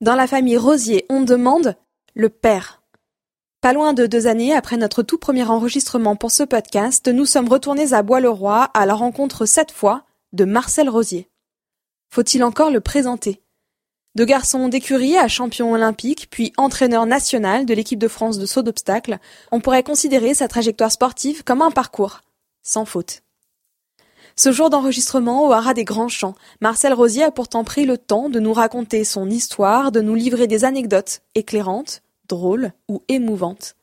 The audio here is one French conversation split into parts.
Dans la famille Rosier, on demande le père. Pas loin de deux années après notre tout premier enregistrement pour ce podcast, nous sommes retournés à Bois-le-Roi à la rencontre cette fois de Marcel Rosier. Faut-il encore le présenter? De garçon d'écurie à champion olympique, puis entraîneur national de l'équipe de France de saut d'obstacle, on pourrait considérer sa trajectoire sportive comme un parcours, sans faute. Ce jour d'enregistrement au haras des Grands Champs, Marcel Rosier a pourtant pris le temps de nous raconter son histoire, de nous livrer des anecdotes éclairantes, drôles ou émouvantes.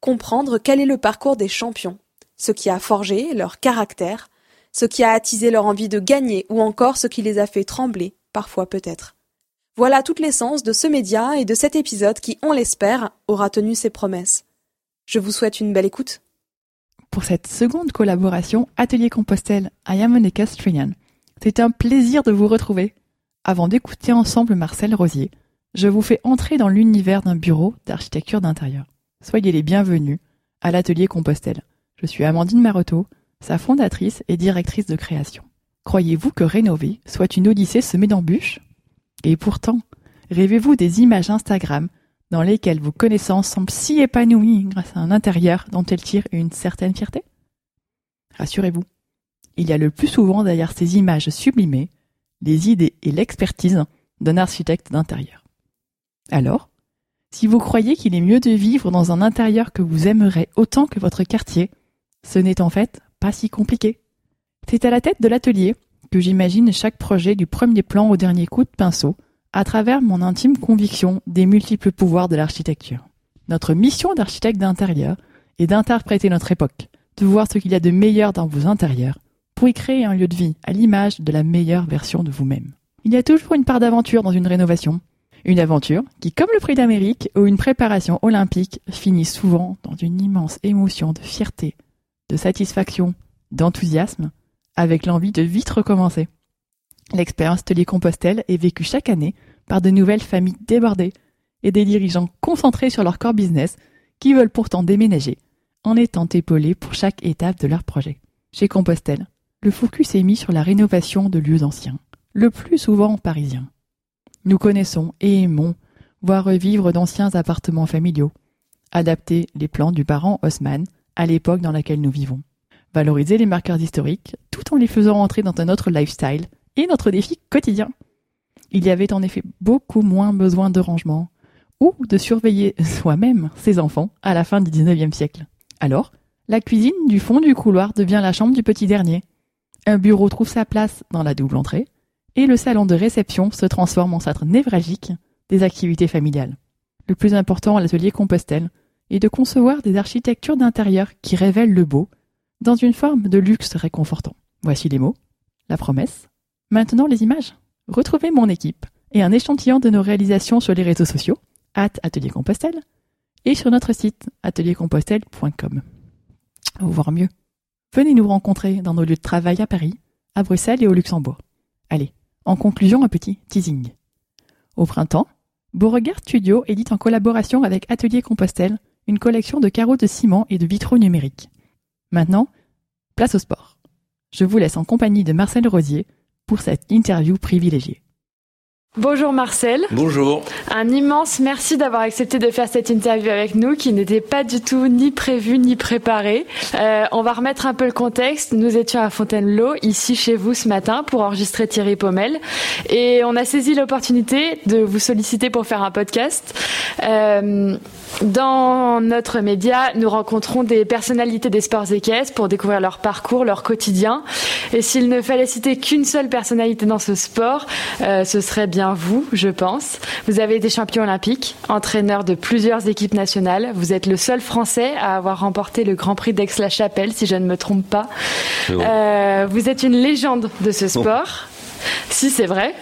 Comprendre quel est le parcours des champions, ce qui a forgé leur caractère, ce qui a attisé leur envie de gagner ou encore ce qui les a fait trembler, parfois peut-être. Voilà toute l'essence de ce média et de cet épisode qui, on l'espère, aura tenu ses promesses. Je vous souhaite une belle écoute. Pour cette seconde collaboration Atelier Compostelle I Am an Equestrian, c'est un plaisir de vous retrouver. Avant d'écouter ensemble Marcel Rosier, je vous fais entrer dans l'univers d'un bureau d'architecture d'intérieur. Soyez les bienvenus à l'atelier Compostelle. Je suis Amandine Maroteau, sa fondatrice et directrice de création. Croyez-vous que rénover soit une odyssée semée d'embûches? Et pourtant, rêvez-vous des images Instagram dans lesquelles vos connaissances semblent si épanouies grâce à un intérieur dont elles tirent une certaine fierté Rassurez-vous, il y a le plus souvent derrière ces images sublimées les idées et l'expertise d'un architecte d'intérieur. Alors, si vous croyez qu'il est mieux de vivre dans un intérieur que vous aimerez autant que votre quartier, ce n'est en fait pas si compliqué. C'est à la tête de l'atelier que j'imagine chaque projet du premier plan au dernier coup de pinceau, à travers mon intime conviction des multiples pouvoirs de l'architecture. Notre mission d'architecte d'intérieur est d'interpréter notre époque, de voir ce qu'il y a de meilleur dans vos intérieurs, pour y créer un lieu de vie à l'image de la meilleure version de vous-même. Il y a toujours une part d'aventure dans une rénovation, une aventure qui, comme le prix d'Amérique ou une préparation olympique, finit souvent dans une immense émotion de fierté, de satisfaction, d'enthousiasme, avec l'envie de vite recommencer. L'expérience Atelier Compostelle est vécue chaque année par de nouvelles familles débordées et des dirigeants concentrés sur leur corps business qui veulent pourtant déménager en étant épaulés pour chaque étape de leur projet. Chez Compostelle, le focus est mis sur la rénovation de lieux anciens, le plus souvent parisiens. Nous connaissons et aimons voir revivre d'anciens appartements familiaux, adapter les plans du parent Haussmann à l'époque dans laquelle nous vivons, valoriser les marqueurs historiques tout en les faisant entrer dans un autre lifestyle et notre défi quotidien. Il y avait en effet beaucoup moins besoin de rangement ou de surveiller soi-même ses enfants à la fin du XIXe siècle. Alors, la cuisine du fond du couloir devient la chambre du petit dernier. Un bureau trouve sa place dans la double entrée, et le salon de réception se transforme en centre névralgique des activités familiales. Le plus important à l'atelier Compostelle est de concevoir des architectures d'intérieur qui révèlent le beau dans une forme de luxe réconfortant. Voici les mots, la promesse. Maintenant les images. Retrouvez mon équipe et un échantillon de nos réalisations sur les réseaux sociaux, at Atelier Compostelle, et sur notre site ateliercompostelle.com. Voir mieux. Venez nous rencontrer dans nos lieux de travail à Paris, à Bruxelles et au Luxembourg. Allez, en conclusion, un petit teasing. Au printemps, Beauregard Studio édite en collaboration avec Atelier Compostelle une collection de carreaux de ciment et de vitraux numériques. Maintenant, place au sport. Je vous laisse en compagnie de Marcel Rosier pour cette interview privilégiée. Bonjour Marcel. Bonjour. Un immense merci d'avoir accepté de faire cette interview avec nous qui n'était pas du tout ni prévue ni préparée. Euh, on va remettre un peu le contexte. Nous étions à Fontainebleau, ici chez vous ce matin pour enregistrer Thierry Pommel et on a saisi l'opportunité de vous solliciter pour faire un podcast. Euh, dans notre média, nous rencontrons des personnalités des sports équestres pour découvrir leur parcours, leur quotidien. Et s'il ne fallait citer qu'une seule personnalité dans ce sport, euh, ce serait bien vous, je pense. Vous avez été champion olympique, entraîneur de plusieurs équipes nationales. Vous êtes le seul Français à avoir remporté le Grand Prix d'Aix-la-Chapelle, si je ne me trompe pas. Euh, vous êtes une légende de ce sport. Si, c'est vrai.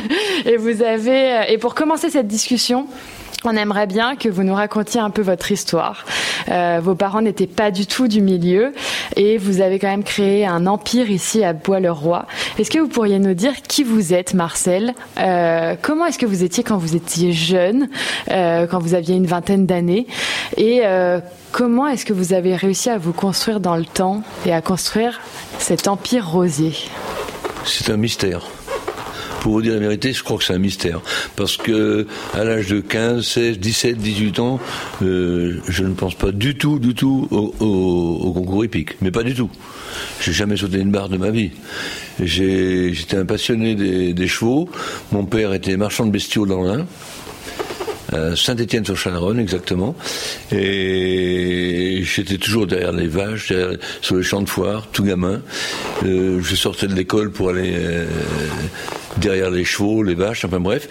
et vous avez, et pour commencer cette discussion, on aimerait bien que vous nous racontiez un peu votre histoire. Euh, vos parents n'étaient pas du tout du milieu et vous avez quand même créé un empire ici à Bois-le-Roi. Est-ce que vous pourriez nous dire qui vous êtes, Marcel? Euh, Comment est-ce que vous étiez quand vous étiez jeune, euh, quand vous aviez une vingtaine d'années? Et comment est-ce que vous avez réussi à vous construire dans le temps et à construire cet empire rosier? C'est un mystère. Pour vous dire la vérité, je crois que c'est un mystère. Parce que à l'âge de 15, 16, 17, 18 ans, euh, je ne pense pas du tout, du tout au, concours épique. Mais pas du tout. J'ai jamais sauté une barre de ma vie. J'étais un passionné des, chevaux. Mon père était marchand de bestiaux dans l'Ain. Saint-Étienne-sur-Chalaronne, exactement. Et j'étais toujours derrière les vaches, sur les champs de foire, tout gamin. Euh, je sortais de l'école pour aller euh, derrière les chevaux, les vaches, enfin bref.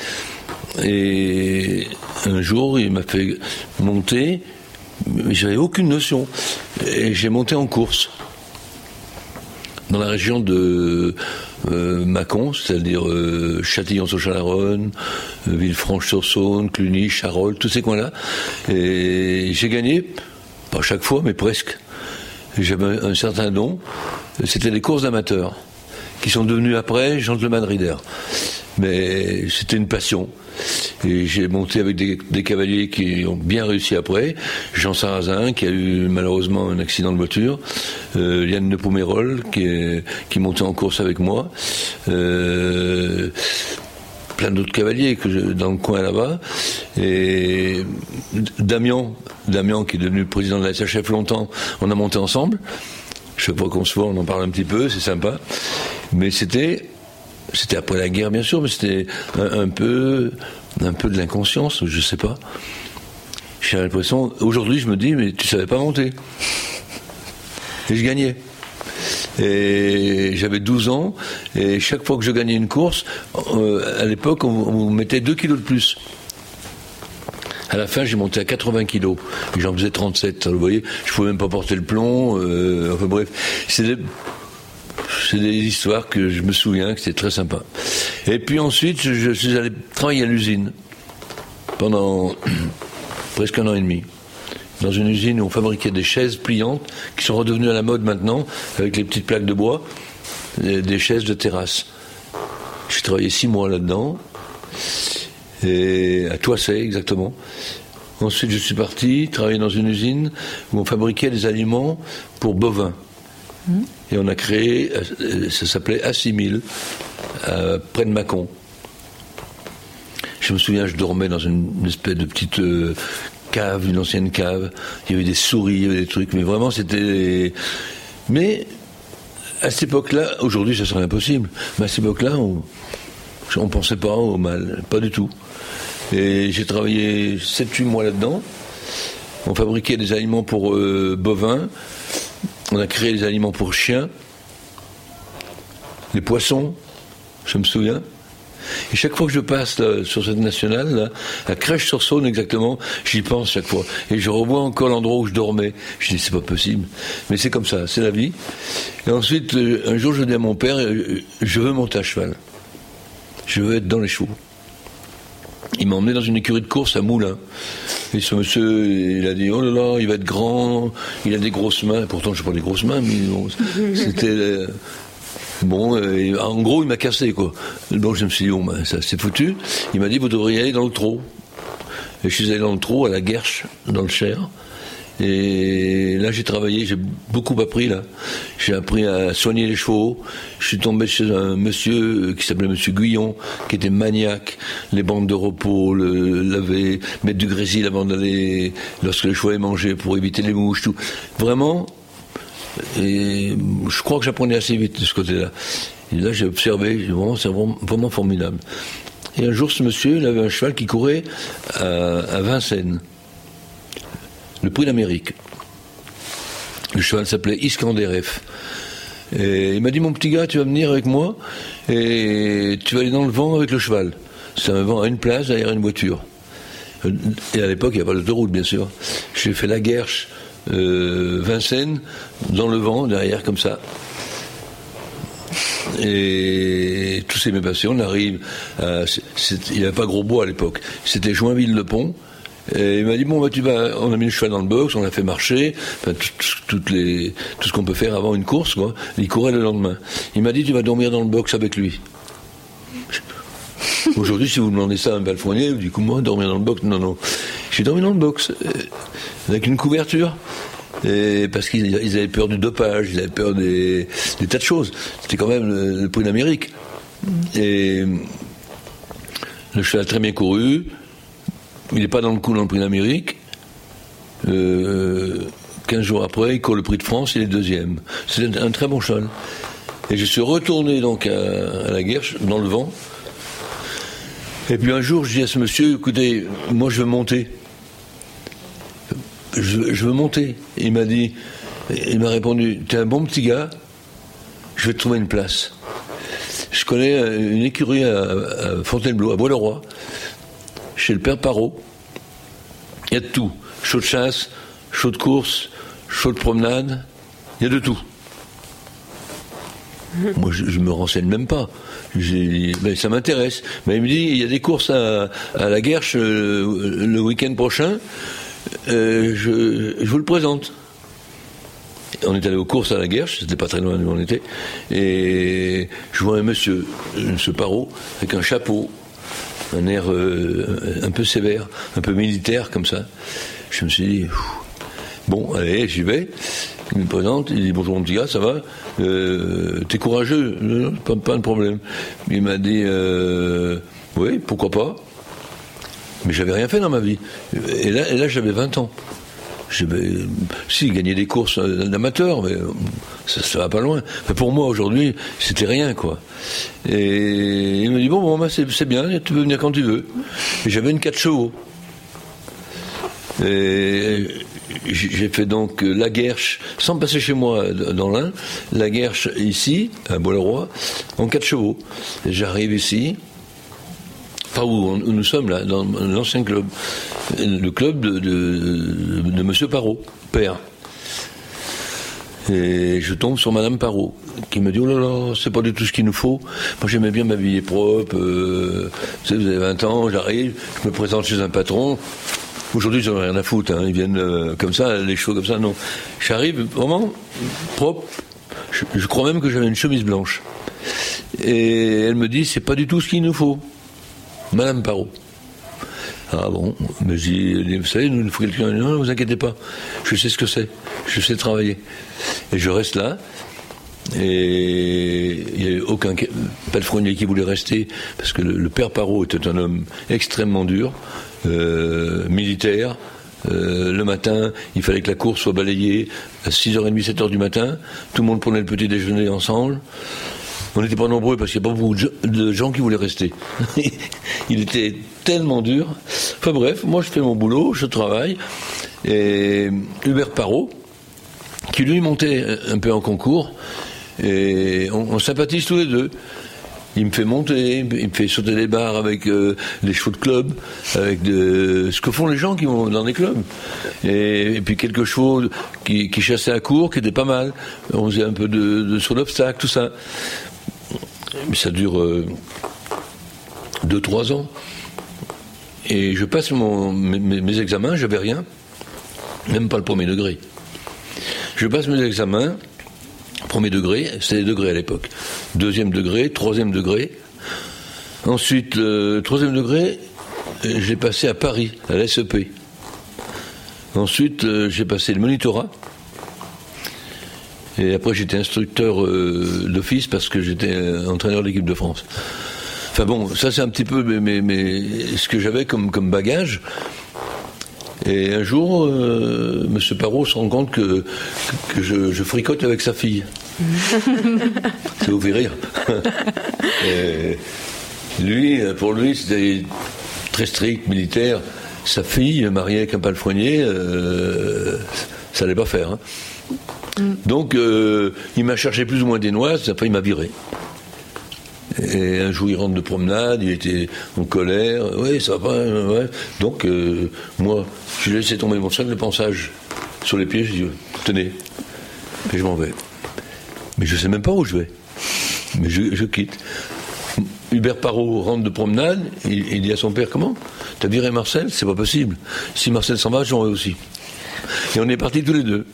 Et un jour, il m'a fait monter, mais j'avais aucune notion. Et j'ai monté en course dans la région de euh, Mâcon, c'est-à-dire euh, Châtillon-sur-Chalaronne, euh, Villefranche-sur-Saône, Cluny, Charolles, tous ces coins-là. Et j'ai gagné, pas chaque fois, mais presque. J'avais un certain don. C'était les courses d'amateurs qui sont devenus après gentleman rider. Mais c'était une passion. Et j'ai monté avec des, cavaliers qui ont bien réussi après. Jean Sarrazin, qui a eu malheureusement un accident de voiture. Euh, Yann qui, est, qui montait en course avec moi. Euh, plein d'autres cavaliers que dans le coin là-bas. Et Damien, Damien, qui est devenu président de la SHF longtemps, on a monté ensemble. Je sais pas qu'on se voit, on en parle un petit peu, c'est sympa. Mais c'était, c'était après la guerre bien sûr, mais c'était un, peu, un peu de l'inconscience, je sais pas. J'ai l'impression, aujourd'hui je me dis, mais tu savais pas monter. Et je gagnais. Et j'avais 12 ans, et chaque fois que je gagnais une course, euh, à l'époque, on, on mettait 2 kilos de plus. À la fin, j'ai monté à 80 kilos. J'en faisais 37. Vous voyez, je pouvais même pas porter le plomb. Euh, enfin bref, c'est des, c'est des histoires que je me souviens, que c'était très sympa. Et puis ensuite, je, suis allé travailler à l'usine pendant presque un an et demi dans une usine où on fabriquait des chaises pliantes qui sont redevenues à la mode maintenant avec les petites plaques de bois, des chaises de terrasse. J'ai travaillé six mois là-dedans et à Toissé exactement. Ensuite, je suis parti travailler dans une usine où on fabriquait des aliments pour bovins. Et on a créé, euh, ça s'appelait Assimil, euh, près de Mâcon. Je me souviens, je dormais dans une, espèce de petite euh, cave, une ancienne cave. Il y avait des souris, il y avait des trucs, mais vraiment c'était. Mais à cette époque-là, aujourd'hui ça serait impossible, mais à cette époque-là, on ne pensait pas au mal, pas du tout. Et j'ai travaillé 7-8 mois là-dedans. On fabriquait des aliments pour euh, bovins. On a créé des aliments pour chiens. Les poissons, je me souviens. Et chaque fois que je passe sur cette nationale, là, à Crèche-sur-Saône exactement, j'y pense chaque fois. Et je revois encore l'endroit où je dormais. Je dis, c'est pas possible. Mais c'est comme ça, c'est la vie. Et ensuite, un jour, je dis à mon père, euh, je veux monter à cheval. Je veux être dans les chevaux il m'a emmené dans une écurie de course à Moulins. Et ce monsieur, il a dit, oh là là, il va être grand, il a des grosses mains. Pourtant, je pas des grosses mains, mais bon, c'était... Euh, bon, euh, en gros, il m'a cassé, quoi. Donc, je me suis dit, bon, ben, ça, c'est foutu. Il m'a dit, vous devriez aller dans le trot. Et je suis allé dans le trot, à la Guerche, dans le Cher. Et là, j'ai travaillé, j'ai beaucoup appris là. J'ai appris à soigner les chevaux. Je suis tombé chez un monsieur qui s'appelait Monsieur Guyon, qui était maniaque. Les bandes de repos, le laver, mettre du grésil avant d'aller, lorsque les chevaux avaient mangé, pour éviter les mouches, tout. Vraiment. Et je crois que j'apprenais assez vite de ce côté-là. Et là, j'ai observé, vraiment, c'est vraiment, formidable. Et un jour, ce monsieur, il avait un cheval qui courait à Vincennes le prix d'Amérique. Le cheval s'appelait Iskanderef. Et il m'a dit, mon petit gars, tu vas venir avec moi et tu vas aller dans le vent avec le cheval. C'est un vent à une place derrière une voiture. Et à l'époque, il n'y a pas d'autoroute, bien sûr. J'ai fait la Guerche, euh, Vincennes, dans le vent, derrière, comme ça. Et tout s'est bien passé. On arrive. Il n'y avait pas gros bois à l'époque. C'était Joinville-le-Pont. Et il m'a dit bon bah tu vas, on a mis le cheval dans le box, on l'a fait marcher, enfin, toutes les, tout ce qu'on peut faire avant une course quoi. Il courait le lendemain. Il m'a dit tu vas dormir dans le box avec lui. Aujourd'hui, si vous demandez ça à un balfonnier, vous dites comment dormir dans le box? Non, non. J'ai dormi dans le box euh, avec une couverture. Et parce qu'ils avaient peur du dopage, ils avaient peur des, tas de choses. C'était quand même le, prix d'Amérique. Et le cheval a très bien couru. Il n'est pas dans le coup dans le prix d'Amérique. Euh, 15 jours après, il court le prix de France, il est deuxième. C'est un, très bon cheval. Et je suis retourné donc à, la guerre, dans le vent. Et puis un jour, je dis à ce monsieur, écoutez, moi je veux monter. Je, veux monter. Il m'a dit, il m'a répondu, tu es un bon petit gars, je vais te trouver une place. Je connais une écurie à, Fontainebleau, à Bois-le-Roi, chez le père Parot. Il y a de tout. Chaud de chasse, chaud de course, chaud de promenade, il y a de tout. Moi, je, ne me renseigne même pas. Ben, ça m'intéresse. Mais il me dit, il y a des courses à, la Guerche euh, le week-end prochain. Euh, je, vous le présente. On est allé aux courses à la Guerche, c'était pas très loin d'où on était, et je vois un monsieur, monsieur Parot, avec un chapeau, un air euh, un peu sévère, un peu militaire comme ça. Je me suis dit, bon, allez, j'y vais. Il me présente, il dit bonjour mon petit gars, ça va? Euh, T'es courageux? Pas, de problème. Il m'a dit euh, oui, pourquoi pas? Mais j'avais rien fait dans ma vie. Et là, et là j'avais 20 ans. Si, gagner des courses d'amateurs, mais ça, ça va pas loin. Pour moi, aujourd'hui, c'était rien, quoi. Et il me dit, bon, bon bah, c'est bien, tu peux venir quand tu veux. Et j'avais une 4 chevaux. Et j'ai fait donc la Guerche, sans passer chez moi dans l'Ain, la Guerche ici, à Bois-le-Roi, en quatre chevaux. J'arrive ici, enfin où, nous sommes là, dans l'ancien club, le club de, de, de Monsieur Parot, père. Et je tombe sur Madame Parot, qui me dit Oh là là, c'est pas du tout ce qu'il nous faut. Moi j'aimais bien m'habiller propre. Euh, vous savez, avez 20 ans, j'arrive, je me présente chez un patron. Aujourd'hui, j'en ai rien à foutre. Hein. Ils viennent euh, comme ça, les cheveux comme ça. Non. J'arrive vraiment propre. Je, crois même que j'avais une chemise blanche. Et elle me dit, c'est pas du tout ce qu'il nous faut. Madame Parot. Ah bon, mais dis, vous savez, nous, il faut quelqu'un. Non, ne vous inquiétez pas. Je sais ce que c'est. Je sais travailler. Et je reste là. Et il n'y a aucun palefrenier qui voulait rester, parce que le père Parot était un homme extrêmement dur. Euh, militaire. Euh, le matin, il fallait que la course soit balayée à 6h30, 7h du matin. Tout le monde prenait le petit déjeuner ensemble. On n'était pas nombreux parce qu'il n'y a pas beaucoup de gens qui voulaient rester. il était tellement dur. Enfin bref, moi je fais mon boulot, je travaille. Et Hubert Parot, qui lui montait un peu en concours, et on sympathise tous les deux. Il me fait monter, il me fait sauter des barres avec euh, les chevaux de club, avec ce que font les gens qui vont dans des clubs. Et, puis quelques chevaux qui, chassaient à court, qui étaient pas mal. On faisait un peu de, de saut tout ça. Mais ça dure 2 deux, trois ans. Et je passe mes, examens, j'avais rien, même pas le premier degré. Je passe mes examens, Premier degré, c'était des degrés à l'époque. Deuxième degré, troisième degré. Ensuite, euh, troisième degré, euh, j'ai passé à Paris, à l'SEP. Ensuite, euh, j'ai passé le monitorat. Et après, j'étais instructeur d'office parce que j'étais entraîneur de l'équipe de France. Enfin bon, ça c'est un petit peu ce que j'avais comme, comme bagage. Et un jour, euh, M. Parot se rend compte que, que je, fricote avec sa fille. Ça vous fait rire. lui, pour lui, c'était très strict, militaire. Sa fille, mariée avec un palefrenier, euh, ça n'allait pas faire. Hein. Mm. Donc, euh, il m'a cherché plus ou moins des noises, après il m'a viré. Et un jour, il rentre de promenade, il était en colère. Oui, ça va pas. Ouais. Donc, euh, moi, j'ai laissé tomber mon sac de pensage sur les pieds. Je dis, tenez. Et je m'en vais. Mais je sais même pas où je vais. Mais je, quitte. Hubert Parot rentre de promenade, il, dit à son père Comment? T'as viré Marcel? C'est pas possible. Si Marcel s'en va, j'en vais aussi. Et on est partis tous les deux,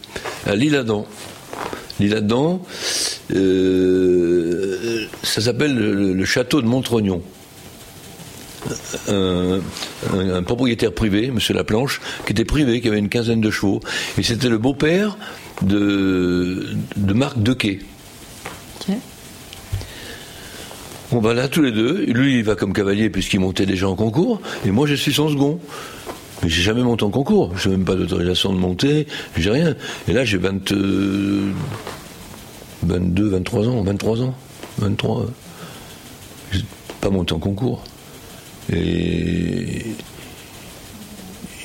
à l'île-Adam. L'île-Adam, euh, ça s'appelle le, château de Montrognon. Un, propriétaire privé, M. Laplanche, qui était privé, qui avait une quinzaine de chevaux. Et c'était le beau-père de, de Marc Dequet. On va là tous les deux. Lui, il va comme cavalier puisqu'il montait déjà en concours. Et moi, je suis son second. Mais j'ai jamais monté en concours. Je n'ai même pas d'autorisation de monter. J'ai rien. Et là, j'ai 22, 23 ans. 23 ans. 23. J'ai pas monté en concours. Et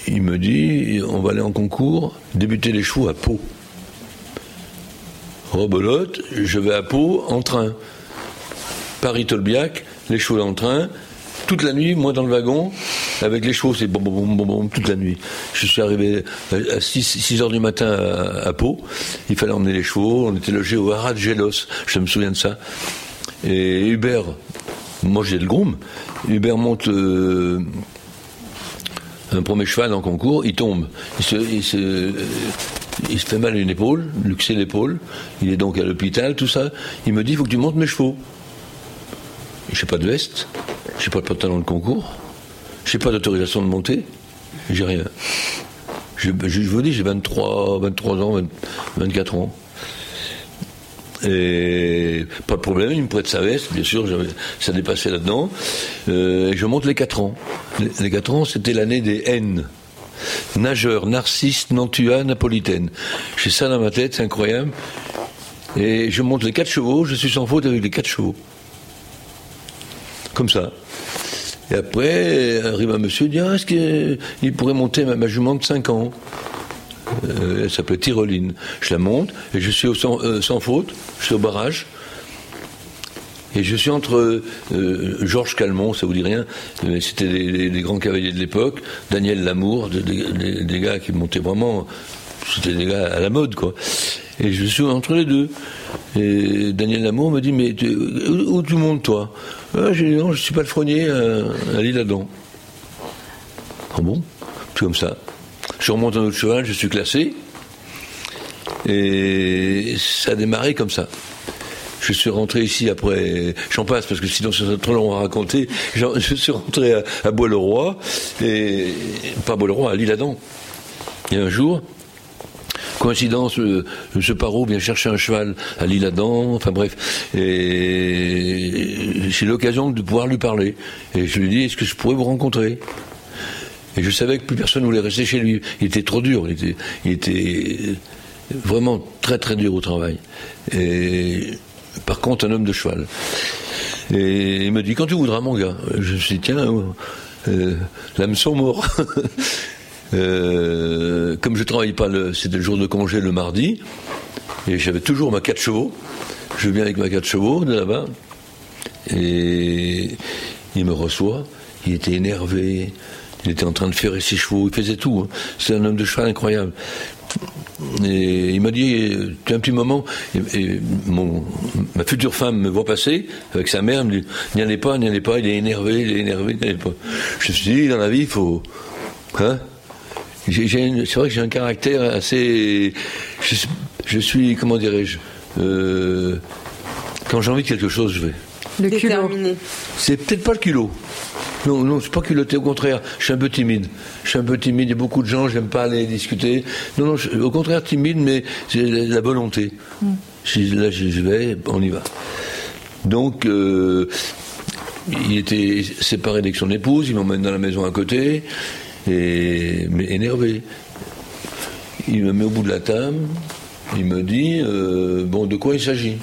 il me dit, on va aller en concours, débuter les chevaux à Pau. Rebelote, je vais à Pau en train. Paris-Tolbiac, les chevaux en train, toute la nuit, moi dans le wagon, avec les chevaux, c'est bon, bon, bon, bon, toute la nuit. Je suis arrivé à 6, 6 heures du matin à, Pau, il fallait emmener les chevaux, on était logé au Haras de Gélos, je me souviens de ça. Et Hubert, moi j'ai le groom, Hubert monte euh, un premier cheval en concours, il tombe, il se, il se, fait mal une épaule, luxer l'épaule, il est donc à l'hôpital, tout ça. Il me dit, il faut que tu montes mes chevaux. J'ai pas de veste, j'ai pas de pantalon de concours, j'ai pas d'autorisation de monter, j'ai rien. Je, vous dis, j'ai 23, 23 ans, 24 ans. Et pas de problème, il me prête sa veste, bien sûr, ça dépassait là-dedans. Euh, je monte les 4 ans. Les, les 4 ans, c'était l'année des N. Nageur, narcisse, nantua, napolitaine. J'ai ça dans ma tête, c'est incroyable. Et je monte les 4 chevaux, je suis sans faute avec les 4 chevaux. Comme ça. Et après, arrive un monsieur, dit ah, est-ce qu'il pourrait monter ma, jument de 5 ans? Euh, Elle s'appelait Tyroline. Je la monte, et je suis euh, sans, faute, je suis au barrage. Et je suis entre euh, Georges Calmont, ça vous dit rien, mais c'était des, grands cavaliers de l'époque, Daniel Lamour, des, gars qui montaient vraiment, c'était des gars à la mode, quoi. Et je suis entre les deux. Et Daniel Lamour me dit, mais où, tu montes, toi? Ah, je suis pas le fronier à, l'île Adam. Ah bon? Tout comme ça. Je remonte un autre cheval, je suis classé. Et ça a démarré comme ça. Je suis rentré ici après, j'en passe parce que sinon c'est trop long à raconter. Je suis rentré à, Bois-le-Roi, et pas Bois-le-Roi, à l'île Adam. Et un jour, Coïncidence, euh, M. Parot vient chercher un cheval à l'île Adam, enfin bref, et j'ai l'occasion de pouvoir lui parler. Et je lui dis, est-ce que je pourrais vous rencontrer? Et je savais que plus personne ne voulait rester chez lui. Il était trop dur, il était, il était vraiment très très dur au travail. Et par contre, un homme de cheval. Et il me dit, quand tu voudras, mon gars? Je me suis dit, tiens, euh, l'hameçon mort. Euh, comme je travaillais pas, c'était le jour de congé le mardi, et j'avais toujours ma 4 chevaux. Je viens avec ma 4 chevaux de là-bas, et il me reçoit. Il était énervé, il était en train de faire ses chevaux, il faisait tout. Hein. C'est un homme de cheval incroyable. Et il m'a dit, tu un petit moment, et, mon, ma future femme me voit passer avec sa mère, elle me dit, n'y allez pas, n'y allez pas, il est énervé, il est énervé, n'y allez pas. Je me suis dit, dans la vie, il faut, hein, c'est vrai que j'ai un caractère assez. Je, suis, comment dirais-je euh, Quand j'ai envie de quelque chose, je vais. Le culot. C'est peut-être pas le culot. Non, non, c'est pas culotté, au contraire, je suis un peu timide. Je suis un peu timide, il y a beaucoup de gens, j'aime pas aller discuter. Non, non, au contraire, timide, mais c'est la, volonté. Hmm. là, je, vais, on y va. Donc, euh, il était séparé avec son épouse, il m'emmène dans la maison à côté, et, mais énervé. Il me met au bout de la table, il me dit euh, Bon, de quoi il s'agit?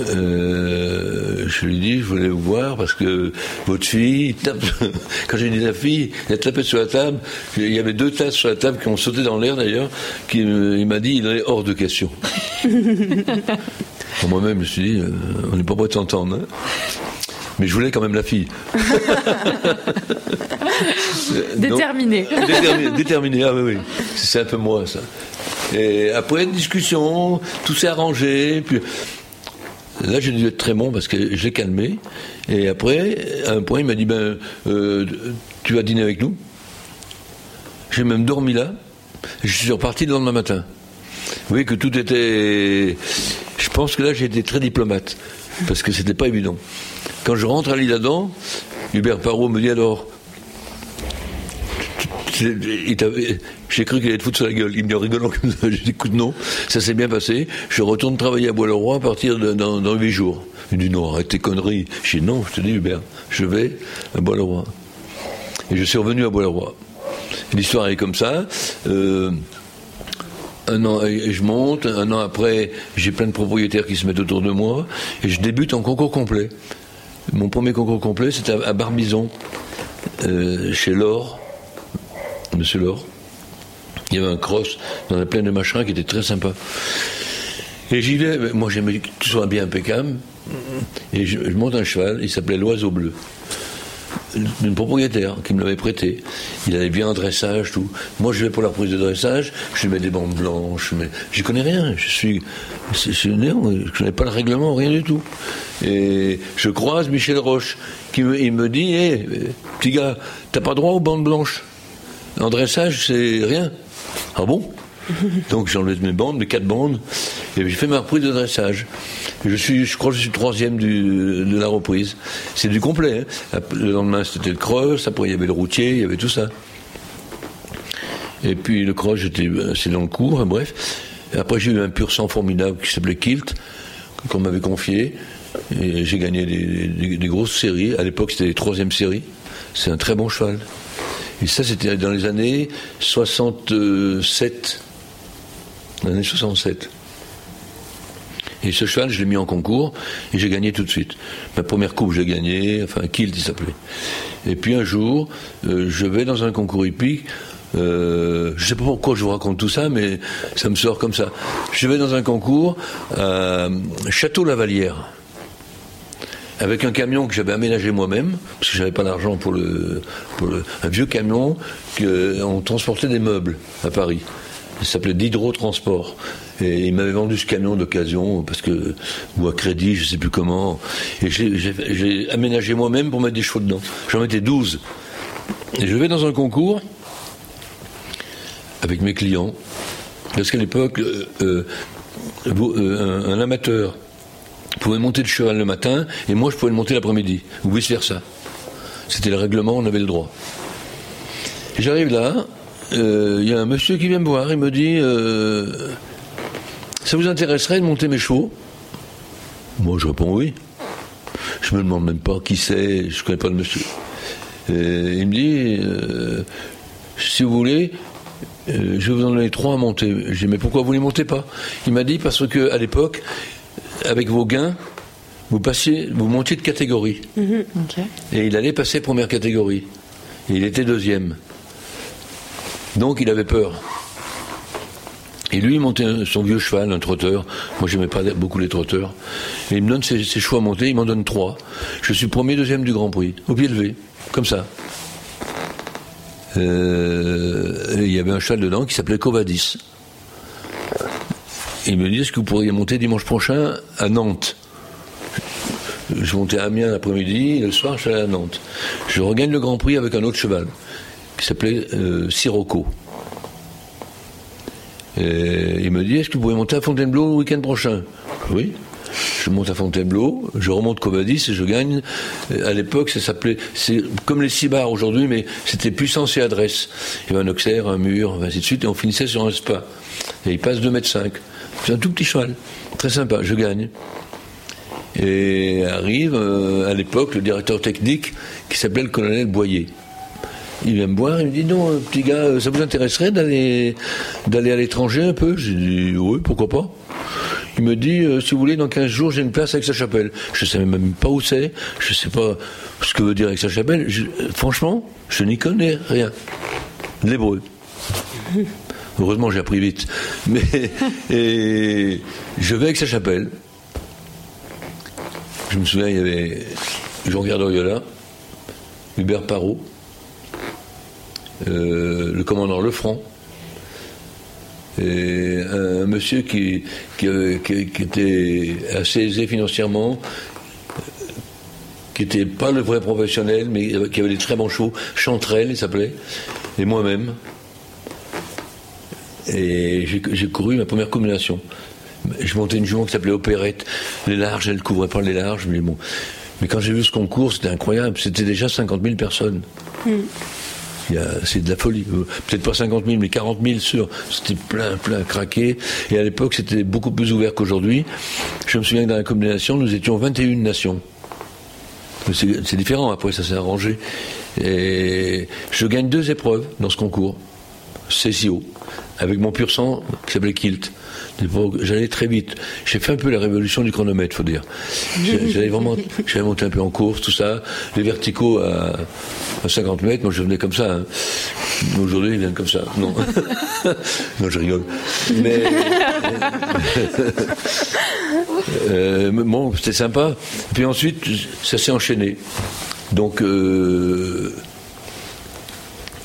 Euh, je lui dis, je voulais vous voir parce que votre fille tape. Quand j'ai dit la fille, elle a tapé sur la table. Il y avait deux tasses sur la table qui ont sauté dans l'air d'ailleurs. il m'a dit, il est hors de question. Moi-même, je me suis dit, euh, on n'est pas prêt de s'entendre. Hein. Mais je voulais quand même la fille. déterminé. déterminé. ah oui, oui. C'est un peu moi, ça. Et après une discussion, tout s'est arrangé. Puis, Là, j'ai dû être très bon parce que je l'ai calmé. Et après, à un point, il m'a dit ben, euh, Tu vas dîner avec nous J'ai même dormi là. je suis reparti le lendemain matin. Vous voyez que tout était. Je pense que là, j'ai été très diplomate. Parce que c'était pas évident. Quand je rentre à l'île Adam, Hubert Parot me dit alors. J'ai cru qu'il allait te foutre sur la gueule. Il me dit en rigolant comme ça. J'ai dit écoute, non, ça s'est bien passé. Je retourne travailler à Bois-le-Roi à partir de, dans, huit jours. Il dit non, arrête tes conneries. J'ai dit non, je te dis Hubert, je vais à Bois-le-Roi. Et je suis revenu à Bois-le-Roi. L'histoire est comme ça. Euh, un an, et je monte, un an après, j'ai plein de propriétaires qui se mettent autour de moi, et je débute en concours complet. Mon premier concours complet, c'était à Barbizon, euh, chez Laure, Monsieur Laure. Il y avait un cross dans la plaine de Machin qui était très sympa. Et j'y vais, moi j'aimais que tout soit bien impeccable, et je monte un cheval, il s'appelait l'Oiseau Bleu d'une propriétaire qui me l'avait prêté. Il avait bien un dressage, tout. Moi, je vais pour la prise de dressage, je mets des bandes blanches, mais je connais rien. Je suis, je ne connais pas le règlement, rien du tout. Et je croise Michel Roche, qui me, dit, hé, petit gars, t'as pas droit aux bandes blanches. En dressage, c'est rien. Ah bon? Donc j'enlève mes bandes, mes quatre bandes, et j'ai fait ma reprise de dressage. Je suis, je crois que je suis troisième de la reprise. C'est du complet. Hein. Le lendemain, c'était le cross, après il y avait le routier, il y avait tout ça. Et puis le cross, j'étais, c'est dans le cours, hein, bref. après, j'ai eu un pur sang formidable qui s'appelait Kilt, qu'on m'avait confié. J'ai gagné des, grosses séries. À l'époque, c'était les troisièmes séries. C'est un très bon cheval. Et ça, c'était dans les années 67. L'année 67. Et ce cheval, je l'ai mis en concours et j'ai gagné tout de suite. Ma première coupe, j'ai gagné, enfin, Kilt, il s'appelait. Et puis un jour, euh, je vais dans un concours hippique. Euh, je sais pas pourquoi je vous raconte tout ça, mais ça me sort comme ça. Je vais dans un concours à Château-Lavalière avec un camion que j'avais aménagé moi-même, parce que j'avais pas le, pour le, un vieux camion qu'on transportait des meubles à Paris. Il s'appelait d'hydrotransport. Et il m'avait vendu ce camion d'occasion, parce que, ou à crédit, je sais plus comment. Et j'ai aménagé moi-même pour mettre des chevaux dedans. J'en mettais 12. Et je vais dans un concours avec mes clients. Parce qu'à l'époque, euh, euh, euh, un, amateur pouvait monter le cheval le matin et moi je pouvais le monter l'après-midi, ou vice-versa. C'était le règlement, on avait le droit. J'arrive là, il y a un monsieur qui vient me voir, il me dit ça vous intéresserait de monter mes chevaux? Moi, je réponds oui. Je me demande même pas qui c'est, je connais pas le monsieur. il me dit, euh, si vous voulez, euh, je vais vous en donner trois à monter. J'ai dit, mais pourquoi vous ne les montez pas? Il m'a dit, parce que à l'époque, avec vos gains, vous passiez, vous montiez de catégorie. Mhm. Et il allait passer première catégorie. Et il était deuxième. Donc il avait peur. Et lui, il montait son vieux cheval, un trotteur. Moi, j'aimais pas beaucoup les trotteurs. Et il me donne ses, choix à monter, il m'en donne trois. Je suis premier, deuxième du Grand Prix, au pied levé, comme ça. Euh, il y avait un cheval dedans qui s'appelait Covadis. il me dit Est-ce que vous pourriez monter dimanche prochain à Nantes? Je montais à Amiens l'après-midi, le soir, je suis allé à Nantes. Je regagne le Grand Prix avec un autre cheval qui s'appelait euh, Sirocco. Et il me dit Est-ce que vous pouvez monter à Fontainebleau le week-end prochain? Oui. Je monte à Fontainebleau, je remonte Covadis et je gagne. À l'époque, ça s'appelait, c'est comme les six bars aujourd'hui, mais c'était puissance et adresse. Il y avait un auxerre, un mur, ainsi de suite, et on finissait sur un spa. Et il passe 2 mètres 5. C'est un tout petit cheval. Très sympa, je gagne. Et arrive, euh, à l'époque, le directeur technique qui s'appelait le colonel Boyer. Il vient me voir, il me dit non, petit gars, ça vous intéresserait d'aller d'aller à l'étranger un peu? J'ai dit oui, pourquoi pas. Il me dit, euh, si vous voulez, dans 15 jours, j'ai une place avec sa chapelle. Je ne sais même pas où c'est, je ne sais pas ce que veut dire avec sa chapelle. franchement, je n'y connais rien. L'hébreu. Heureusement, j'ai appris vite. Mais et je vais avec sa chapelle. Je me souviens, il y avait Doriola, Hubert Parot, euh, le commandant Lefranc, Et un monsieur qui, était assez aisé financièrement, qui n'était pas le vrai professionnel, mais qui avait des très bons chevaux, Chanterelle, il s'appelait, et moi-même. Et j'ai couru ma première combination. Je montais une jument qui s'appelait Opérette. Les larges, elle ne couvrait pas les larges, mais bon. Mais quand j'ai vu ce concours, c'était incroyable. C'était déjà 50 000 personnes. Hmm. C'est de la folie. Peut-être pas 50 000, mais 40 000 sur. C'était plein, plein, craqué. Et à l'époque, c'était beaucoup plus ouvert qu'aujourd'hui. Je me souviens que dans la combination, nous étions 21 nations. C'est différent, après ça s'est arrangé. Et je gagne deux épreuves dans ce concours. CCO, avec mon pur sang qui s'appelait Kilt. J'allais très vite. J'ai fait un peu la révolution du chronomètre, faut dire. J'allais vraiment, j'allais monter un peu en course, tout ça. Les verticaux à, 50 mètres, moi je venais comme ça. Hein. Aujourd'hui, ils viennent comme ça. Non. je rigole. Mais. Euh, bon, c'était sympa. Puis ensuite, ça s'est enchaîné. Donc, euh,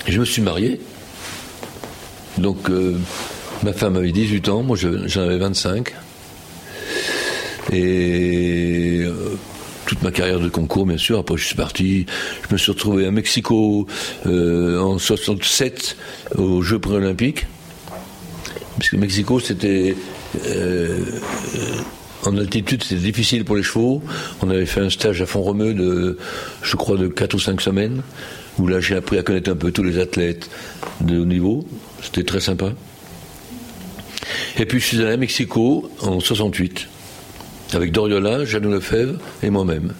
je me suis marié. Donc, euh, ma femme avait 18 ans, moi j'en avais 25. Et toute ma carrière de concours, bien sûr. Après, je suis parti. Je me suis retrouvé à Mexico en 67 aux Jeux pré-olympiques. Parce que Mexico, c'était en altitude, c'était difficile pour les chevaux. On avait fait un stage à Font-Romeu de, je crois, de 4 ou 5 semaines, où là j'ai appris à connaître un peu tous les athlètes de haut niveau. C'était très sympa. Et puis je suis allé à Mexico en 68, avec Doriola, Jeannot Lefebvre et moi-même.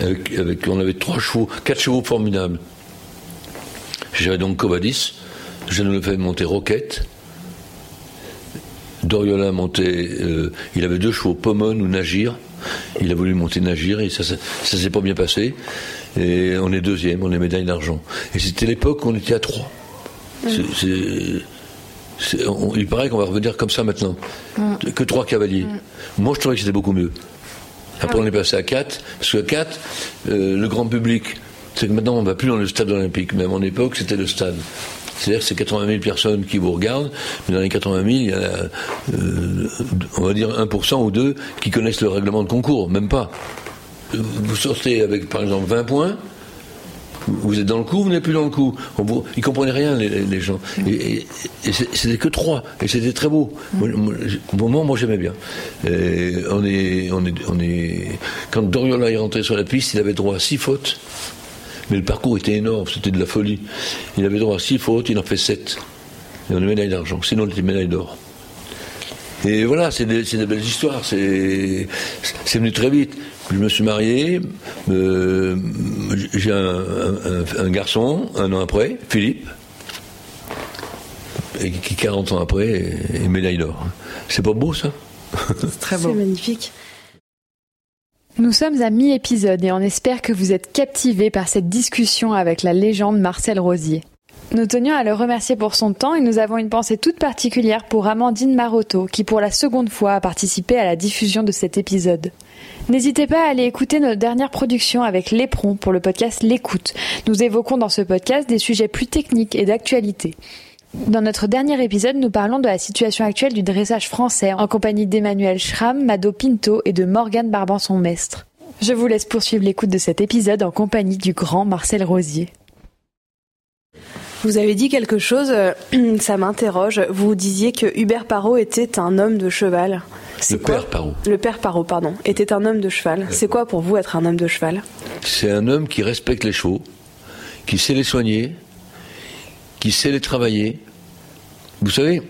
Avec, on avait trois chevaux, quatre chevaux formidables. J'avais donc Covadis, Jeannot Lefebvre montait Roquette, Doriola montait, euh, il avait deux chevaux, Pomone ou Nagir. Il a voulu monter Nagir et ça, ça, s'est pas bien passé. Et on est deuxième, on est médaille d'argent. Et c'était l'époque où on était à trois. Il paraît qu'on va revenir comme ça maintenant. Que trois cavaliers. Moi, je trouvais que c'était beaucoup mieux. Après, on est passé à quatre. Parce que quatre, euh, le grand public, c'est que maintenant, on ne va plus dans le stade olympique. Mais à mon époque, c'était le stade. C'est-à-dire que c'est 80 000 personnes qui vous regardent, mais dans les 80 000, il y a, euh, on va dire 1% ou 2 qui connaissent le règlement de concours, même pas. Vous sortez avec, par exemple, 20 points, vous êtes dans le coup, vous n'êtes plus dans le coup. Vous, ils comprenaient rien, les, gens. Et, c'était que 3, et c'était très beau. au moment, moi, j'aimais bien. on est, on est, on est, quand Doriola est rentré sur la piste, il avait droit à 6 fautes. Mais le parcours était énorme, c'était de la folie. Il avait droit à 6 fautes, il en fait 7. Et on a médaille d'argent. Sinon, il était médaille d'or. Et voilà, c'est des, belles histoires. C'est venu très vite. Je me suis marié. Euh, j'ai un, garçon, un an après, Philippe, et qui 40 ans après est, médaille d'or. C'est pas beau ça? C'est très beau. C'est magnifique. Nous sommes à mi-épisode et on espère que vous êtes captivés par cette discussion avec la légende Marcel Rosier. Nous tenions à le remercier pour son temps et nous avons une pensée toute particulière pour Amandine Marotto qui pour la seconde fois a participé à la diffusion de cet épisode. N'hésitez pas à aller écouter notre dernière production avec Lépron pour le podcast L'écoute. Nous évoquons dans ce podcast des sujets plus techniques et d'actualité. Dans notre dernier épisode, nous parlons de la situation actuelle du dressage français en compagnie d'Emmanuel Schramm, Mado Pinto et de Morgane Barbanson-Mestre. Je vous laisse poursuivre l'écoute de cet épisode en compagnie du grand Marcel Rosier. Vous avez dit quelque chose, euh, ça m'interroge. Vous disiez que Hubert Parot était un homme de cheval. Le père Parot. Le père Parot, pardon, était un homme de cheval. C'est quoi pour vous être un homme de cheval? C'est un homme qui respecte les chevaux, qui sait les soigner, qui sait les travailler. Vous savez,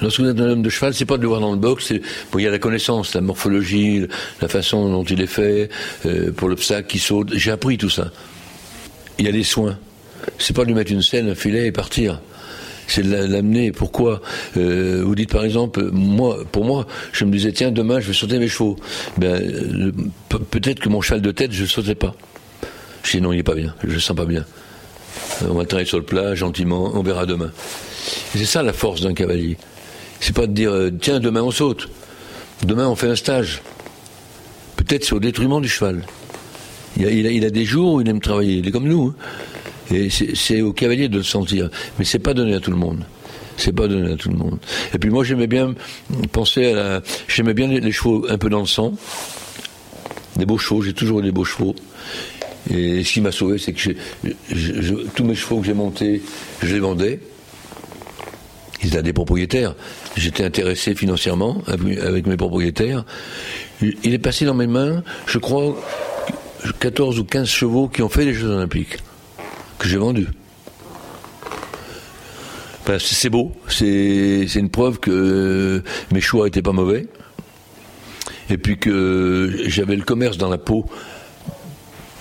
lorsque vous êtes un homme de cheval, c'est pas de le voir dans le box, bon, il y a la connaissance, la morphologie, la façon dont il est fait, euh, pour le sac qui saute. J'ai appris tout ça. Il y a des soins. C'est pas lui mettre une scène, un filet et partir. C'est de l'amener. Pourquoi? Euh, Vous dites par exemple, moi, pour moi, je me disais tiens demain je vais sauter mes chevaux. Ben, peut-être que mon cheval de tête je ne sautais pas. Je dis non il est pas bien, je le sens pas bien. On va travailler sur le plat, gentiment, on verra demain. c'est ça la force d'un cavalier. C'est pas de dire, euh, tiens, demain on saute. Demain on fait un stage. Peut-être c'est au détriment du cheval. Il a, des jours où il aime travailler. Il est comme nous. Hein. Et c'est au cavalier de le sentir. Mais c'est pas donné à tout le monde. C'est pas donné à tout le monde. Et puis moi, j'aimais bien penser à la. J'aimais bien les, chevaux un peu dans le sang. Des beaux chevaux, j'ai toujours eu des beaux chevaux. Et ce qui m'a sauvé, c'est que tous mes chevaux que j'ai montés, je les vendais. Ils étaient des propriétaires. J'étais intéressé financièrement avec mes propriétaires. Il est passé dans mes mains, je crois, 14 ou 15 chevaux qui ont fait les Jeux Olympiques, que j'ai vendus. c'est beau, c'est une preuve que mes choix n'étaient pas mauvais, et puis que j'avais le commerce dans la peau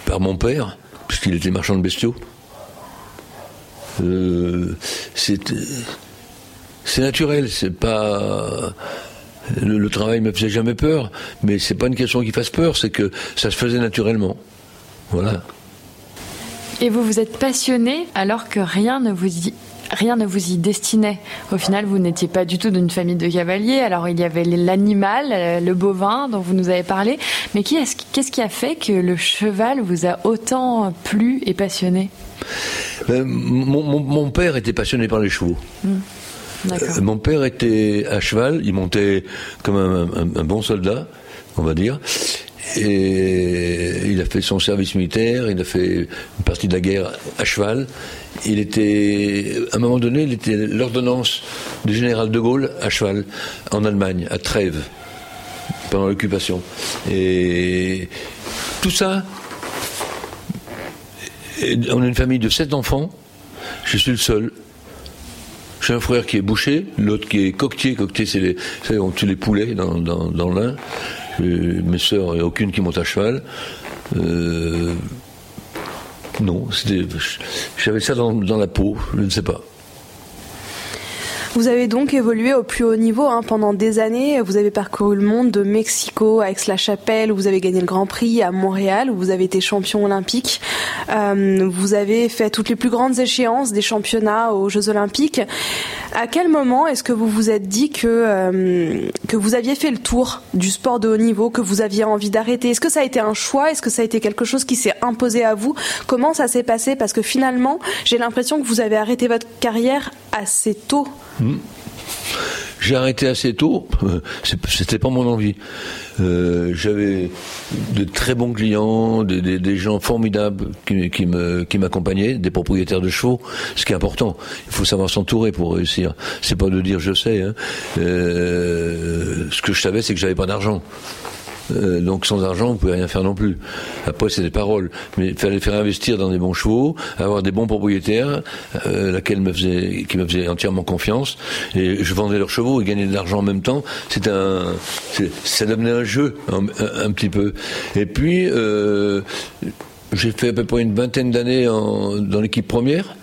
par mon père, puisqu'il était marchand de bestiaux. Euh, c'est naturel, c'est pas le, travail me faisait jamais peur, mais c'est pas une question qui fasse peur, c'est que ça se faisait naturellement. Voilà. Et vous vous êtes passionné alors que rien ne vous y rien ne vous y destinait. Au final, vous n'étiez pas du tout d'une famille de cavaliers. Alors, il y avait l'animal, euh, le bovin dont vous nous avez parlé. Mais qu'est-ce qui a fait que le cheval vous a autant plu et passionné? Euh, mon, père était passionné par les chevaux. Hmm. Euh, mon père était à cheval, il montait comme un, bon soldat, on va dire. Et il a fait son service militaire, il a fait une partie de la guerre à cheval. Il était, à un moment donné, il était l'ordonnance du général de Gaulle à cheval, en Allemagne, à Trèves, pendant l'occupation. Et tout ça, on est une famille de sept enfants, je suis le seul. J'ai un frère qui est boucher, l'autre qui est coquetier. Coquetier, c'est les, on tue les poulets dans l'un. Mes sœurs, il n'y a aucune qui monte à cheval. Euh, non, j'avais ça dans, dans la peau, je ne sais pas. Vous avez donc évolué au plus haut niveau hein, pendant des années. Vous avez parcouru le monde de Mexico à Aix-la-Chapelle, où vous avez gagné le Grand Prix, à Montréal, où vous avez été champion olympique. Euh, vous avez fait toutes les plus grandes échéances des championnats aux Jeux olympiques. À quel moment est-ce que vous vous êtes dit que, euh, que vous aviez fait le tour du sport de haut niveau, que vous aviez envie d'arrêter? Est-ce que ça a été un choix? Est-ce que ça a été quelque chose qui s'est imposé à vous? Comment ça s'est passé? Parce que finalement, j'ai l'impression que vous avez arrêté votre carrière assez tôt. Hmm. J'ai arrêté assez tôt, c'était pas mon envie. Euh, j'avais de très bons clients, des, gens formidables qui, m'accompagnaient, des propriétaires de chevaux, ce qui est important. Il faut savoir s'entourer pour réussir. C'est pas de dire je sais. Hein. Euh, ce que je savais, c'est que j'avais pas d'argent. Euh, donc sans argent, ne pouvait rien faire non plus. Après, c'est des paroles. Mais il fallait faire investir dans des bons chevaux, avoir des bons propriétaires, euh, laquelle me faisait, qui me faisait entièrement confiance. Et je vendais leurs chevaux et gagnais de l'argent en même temps. C'est un, ça devenait un jeu un, petit peu. Et puis, euh, j'ai fait à peu près une vingtaine d'années dans l'équipe première.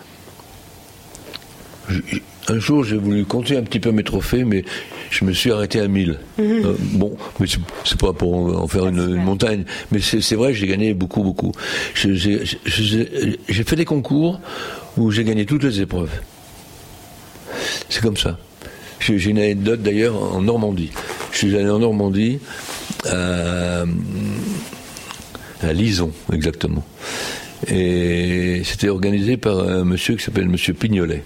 Un jour, j'ai voulu compter un petit peu mes trophées, mais je me suis arrêté à 1000. Mhm. Euh, bon, mais c'est pas pour en faire une, montagne, mais c'est vrai, j'ai gagné beaucoup, beaucoup. J'ai fait des concours où j'ai gagné toutes les épreuves. C'est comme ça. J'ai une anecdote d'ailleurs en Normandie. Je suis allé en Normandie, à, à Lison, exactement. Et c'était organisé par un monsieur qui s'appelle Monsieur Pignolet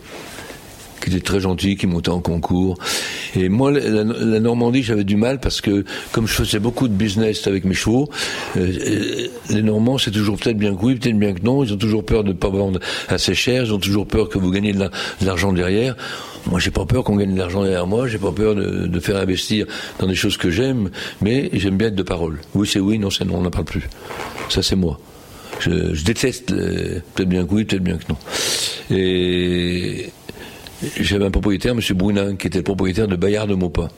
qui était très gentil, qui montait en concours. Et moi, la, Normandie, j'avais du mal parce que comme je faisais beaucoup de business avec mes chevaux, euh, les Normands, c'est toujours peut-être bien que oui, peut-être bien que non. Ils ont toujours peur de ne pas vendre assez cher. Ils ont toujours peur que vous gagnez de l'argent derrière. Moi, j'ai pas peur qu'on gagne de l'argent derrière moi. J'ai pas peur de, faire investir dans des choses que j'aime, mais j'aime bien être de parole. Oui, c'est oui, non, c'est non. On n'en parle plus. Ça, c'est moi. Je, je déteste peut-être bien que oui, peut-être bien que non. Et j'avais un propriétaire, M. Brunin, qui était le propriétaire de Bayard de Maupas.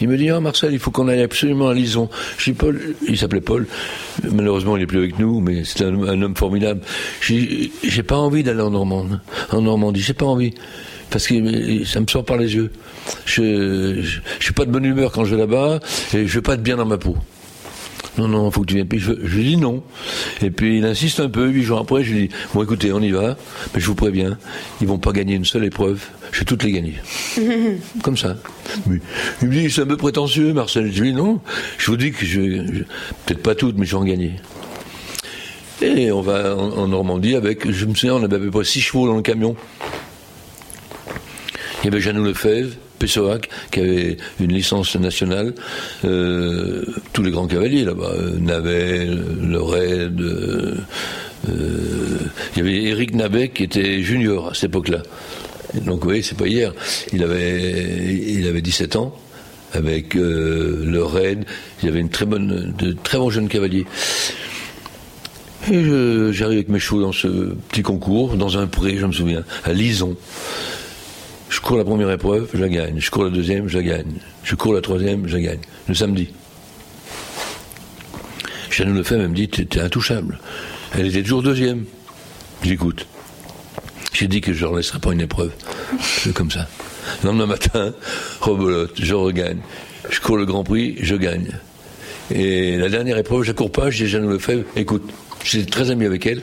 Il me dit, ah Marcel, il faut qu'on aille absolument à Lison. Je dis, Paul, il s'appelait Paul, malheureusement il n'est plus avec nous, mais c'est un, homme formidable. J'ai pas envie d'aller en Normandie, en Normandie, j'ai pas envie. Parce que ça me sort par les yeux. Je, je, je suis pas de bonne humeur quand je vais là-bas, et je vais pas être bien dans ma peau non, non, il faut que tu viennes. Puis je, lui dis non. Et puis il insiste un peu. Huit jours après, je lui dis bon, écoutez, on y va, mais je vous préviens, ils vont pas gagner une seule épreuve. Je vais toutes les gagner. Comme ça. il me dit c'est un peu prétentieux, Marcel. Je lui dis non. Je vous dis que je, peut-être pas toutes, mais je vais en gagner. Et on va en, Normandie avec, je me souviens, on avait à peu près six chevaux dans le camion. Il y avait Janou Lefebvre, Pessoac, qui avait une licence nationale, euh, tous les grands cavaliers là-bas, euh, Navet, Le Raid, euh, il y avait Eric Nabet qui était junior à cette époque-là. Donc vous voyez, c'est pas hier. Il avait, il avait 17 ans avec le Raid. Il y avait une très bonne, de très bons jeunes cavaliers. Et j'arrive avec mes chevaux dans ce petit concours, dans un pré, je me souviens, à Lison. Je cours la première épreuve, je la gagne. Je cours la deuxième, je la gagne. Je cours la troisième, je la gagne. Le samedi. Chanel Lefebvre, me dit, t'es intouchable. Elle était toujours deuxième. J'écoute. J'ai dit que je ne laisserai pas une épreuve. C'est comme ça. Le lendemain matin, rebolote, je regagne. Je cours le Grand Prix, je gagne. Et la dernière épreuve, je ne cours pas, à Jeanne Lefebvre, écoute, J'étais très ami avec elle.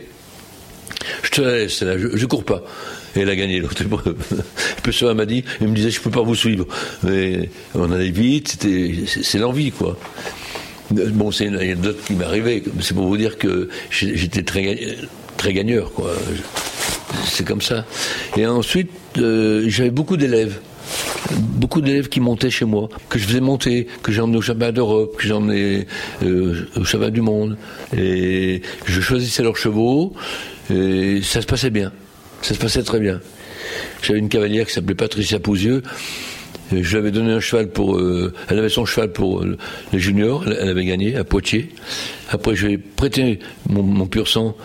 Je te la laisse, je, ne cours pas. Et elle a gagné l'autre épreuve. Puis m'a dit, il me disait, je peux pas vous suivre. Mais on allait vite, c'est l'envie, quoi. Bon, c'est une anecdote qui m'est arrivée. C'est pour vous dire que j'étais très, très gagneur, quoi. C'est comme ça. Et ensuite, euh, j'avais beaucoup d'élèves beaucoup d'élèves qui montaient chez moi, que je faisais monter, que j'ai emmené au championnat d'Europe, que j'ai emmené euh, au championnat du monde. Et je choisissais leurs chevaux, et ça se passait bien. Ça se passait très bien. J'avais une cavalière qui s'appelait Patricia Pouzieux. Je lui avais donné un cheval pour. Euh, elle avait son cheval pour euh, les juniors. Elle, avait gagné à Poitiers. Après, je lui ai prêté mon, pur sang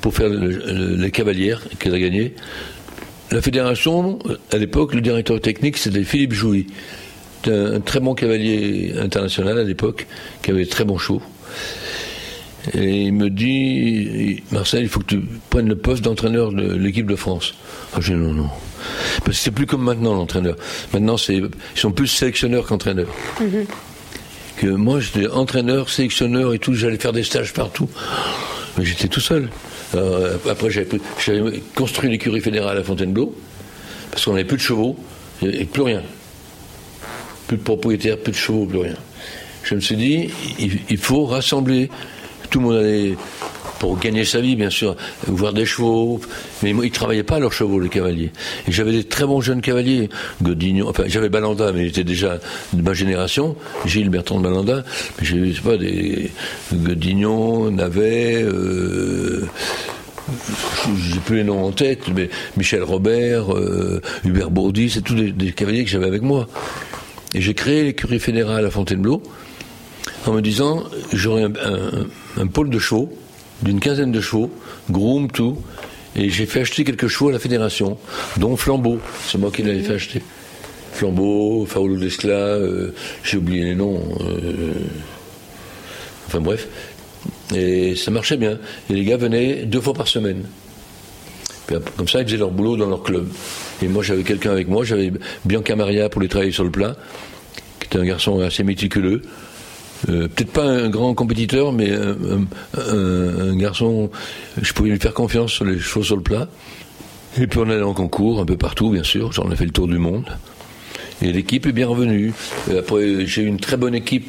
pour faire les cavalières qu'elle a gagné. La fédération, à l'époque, le directeur technique, c'était Philippe Jouy, un, très bon cavalier international à l'époque, qui avait très bon chevaux. Et il me dit, Marcel, il faut que tu prennes le poste d'entraîneur de l'équipe de France. Ah, je dis non, non. Parce que c'est plus comme maintenant l'entraîneur. Maintenant, ils sont plus sélectionneurs qu'entraîneurs. Mm-hmm. Que moi, j'étais entraîneur, sélectionneur et tout, j'allais faire des stages partout. Mais j'étais tout seul. Euh, après, j'avais construit l'écurie fédérale à Fontainebleau, parce qu'on n'avait plus de chevaux, et plus rien. Plus de propriétaires, plus de chevaux, plus rien. Je me suis dit, il, faut rassembler. Tout le monde allait pour gagner sa vie, bien sûr, voir des chevaux. Mais ils ne travaillaient pas leurs chevaux, les cavaliers. Et j'avais des très bons jeunes cavaliers. Godignon, enfin, j'avais Balanda, mais il était déjà de ma génération. Gilles Bertrand de Balanda. Mais j'ai, pas, des Godignon, Navet, euh, j'ai plus les noms en tête, mais Michel Robert, euh, Hubert Bourdi, c'est tous des, cavaliers que j'avais avec moi. Et j'ai créé l'écurie fédérale à Fontainebleau en me disant j'aurai un pôle de chevaux d'une quinzaine de chevaux, groom, tout. Et j'ai fait acheter quelques chevaux à la fédération, dont Flambeau. C'est moi qui l'avais fait acheter. Flambeau, Faolo d'Escla, euh, j'ai oublié les noms. Euh, enfin bref. Et ça marchait bien. Et les gars venaient deux fois par semaine. comme ça, ils faisaient leur boulot dans leur club. Et moi, j'avais quelqu'un avec moi. J'avais Bianca Maria pour les travailler sur le plat, qui était un garçon assez méticuleux. Euh, peut-être pas un grand compétiteur, mais un, garçon, je pouvais lui faire confiance sur les choses sur le plat. Et puis on allait en concours, un peu partout, bien sûr. J'en ai fait le tour du monde. Et l'équipe est bien revenue. après, j'ai eu une très bonne équipe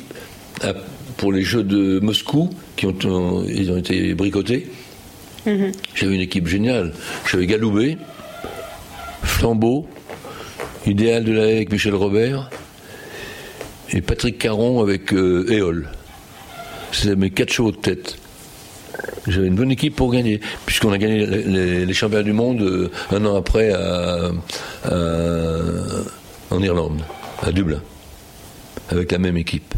pour les Jeux de Moscou, qui ont, ils ont été bricotés. Mm-hmm. J'avais une équipe géniale. J'avais Galoubet, Flambeau, Idéal de la avec Michel Robert, et Patrick Caron avec euh, Éole. C'était mes quatre chevaux de tête. J'avais une bonne équipe pour gagner, puisqu'on a gagné les, championnats du monde euh, un an après en Irlande, à Dublin, avec la même équipe.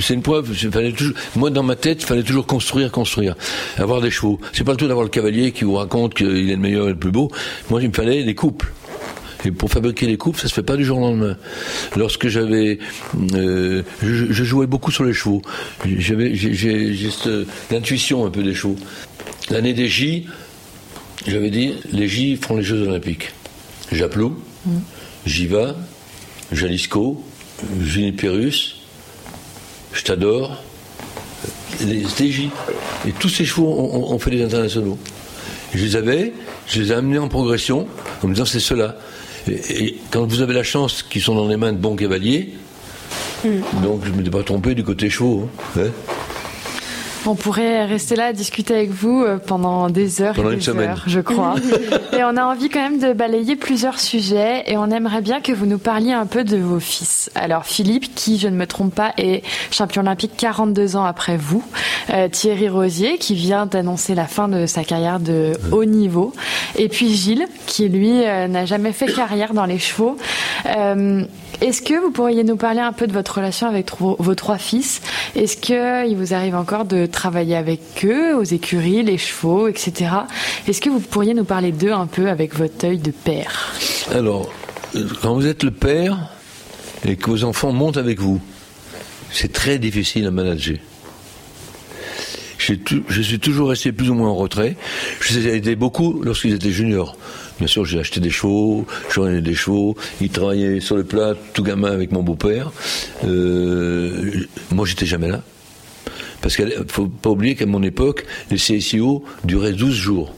C'est une preuve. Fallait toujours, moi, dans ma tête, il fallait toujours construire, construire. Avoir des chevaux. C'est pas le tout d'avoir le cavalier qui vous raconte qu'il est le meilleur et le plus beau. Moi, il me fallait des couples. Et pour fabriquer les coupes, ça se fait pas du jour au lendemain. Lorsque j'avais, euh, je, jouais beaucoup sur les chevaux. J'avais, j'ai, l'intuition un peu des chevaux. L'année des J, j'avais dit, les J feront les Jeux Olympiques. Japlou, mm. Jiva, Jalisco, Juniperus, je t'adore, les J. Et tous ces chevaux ont, fait des internationaux. je les avais, je les ai amenés en progression en me disant c'est cela. Et, quand vous avez la chance qu'ils sont dans les mains de bons cavaliers, hmm. donc je ne m'étais pas trompé du côté chaud. Hein. On pourrait rester là à discuter avec vous euh, pendant des heures Pendant et une des semaine. heures, je crois. et on a envie quand même de balayer plusieurs sujets et on aimerait bien que vous nous parliez un peu de vos fils. Alors Philippe, qui, je ne me trompe pas, est champion olympique 42 ans après vous. Euh, Thierry Rosier, qui vient d'annoncer la fin de sa carrière de haut niveau. Et puis Gilles, qui lui euh, n'a jamais fait carrière dans les chevaux. Euh, Est-ce que vous pourriez nous parler un peu de votre relation avec vos trois fils? Est-ce qu'il vous arrive encore de travailler avec eux, aux écuries, les chevaux, etc. Est-ce que vous pourriez nous parler d'eux un peu avec votre œil de père? Alors, quand vous êtes le père et que vos enfants montent avec vous, c'est très difficile à manager. J'ai tou- je suis toujours resté plus ou moins en retrait. Je les ai beaucoup lorsqu'ils étaient juniors. Bien sûr, j'ai acheté des chevaux, j'en ai des chevaux. Ils travaillaient sur le plat, tout gamin avec mon beau-père. Euh, moi, j'étais jamais là. Parce qu'il faut pas oublier qu'à mon époque, les CSIO duraient 12 jours.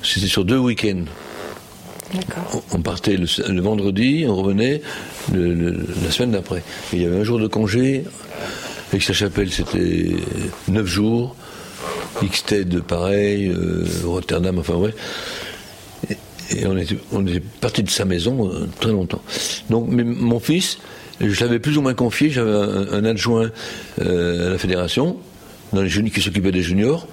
C'était sur deux week-ends. On partait le, le vendredi, on revenait le- le- la semaine d'après. Il y avait un jour de congé. Avec sa chapelle, c'était neuf jours. Xted, pareil. euh, Rotterdam, enfin ouais. Et, et on était, on était parti de sa maison euh, très longtemps. Donc, mais mon fils, je l'avais plus ou moins confié. J'avais un, un adjoint euh, à la fédération, dans les jeunes qui s'occupait des juniors.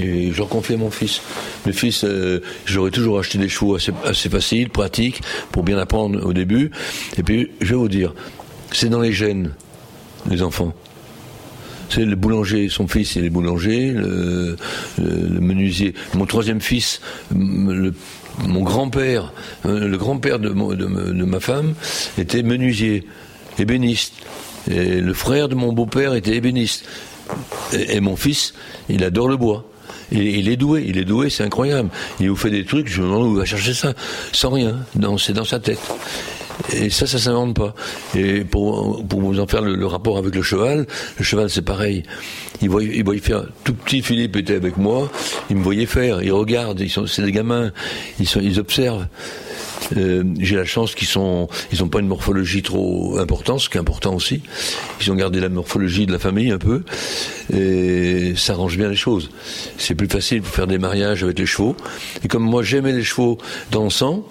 Et je leur confiais mon fils. Le fils, euh, j'aurais toujours acheté des chevaux assez, faciles, pratiques, pour bien apprendre au début. Et puis, je vais vous dire, c'est dans les gènes, les enfants. C'est le boulanger, son fils, il est boulanger, le, le- le menuisier. Mon troisième fils, mon grand-père, euh, le grand-père de, de ma femme, était menuisier, ébéniste. Et le frère de mon beau-père était ébéniste. Et, mon fils, il adore le bois. Il, est doué, il est doué, c'est incroyable. Il vous fait des trucs, je me demande où il va chercher ça, sans rien, c'est dans sa tête. Et ça, ça s'invente pas. Et pour, vous en faire le, rapport avec le cheval, le cheval c'est pareil. Il voyait, faire. Tout petit Philippe était avec moi, il me voyait faire, il regarde, c'est des gamins, ils observent. Euh, j'ai la chance qu'ils sont, ils ont pas une morphologie trop importante, ce qui est important aussi. Ils ont gardé la morphologie de la famille un peu, et ça arrange bien les choses. C'est plus facile pour faire des mariages avec les chevaux. Et comme moi j'aimais les chevaux dans le sang,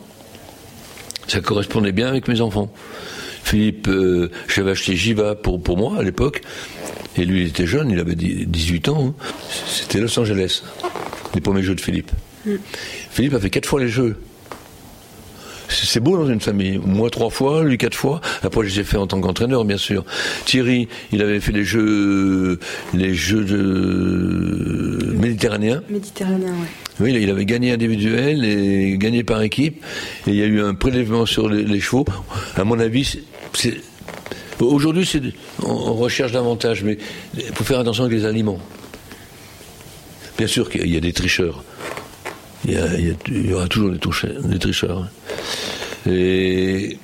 ça correspondait bien avec mes enfants. Philippe, euh, j'avais acheté Jiva pour, pour moi à l'époque, et lui il était jeune, il avait dix- 18 ans. hein. C'était Los Angeles, les premiers jeux de Philippe. Philippe a fait quatre fois les jeux. C'est beau dans une famille. Moi trois fois, lui quatre fois. Après, je les ai fait en tant qu'entraîneur, bien sûr. Thierry, il avait fait les jeux, les jeux de méditerranéens. Méditerranéen, ouais. Oui, il avait gagné individuel et gagné par équipe. Et il y a eu un prélèvement sur les, les chevaux. À mon avis, c'est- aujourd'hui, c'est on, recherche davantage, mais il faut faire attention avec les aliments. Bien sûr qu'il y a des tricheurs. Il y, a- il y a- il y aura toujours des, tricheurs. Et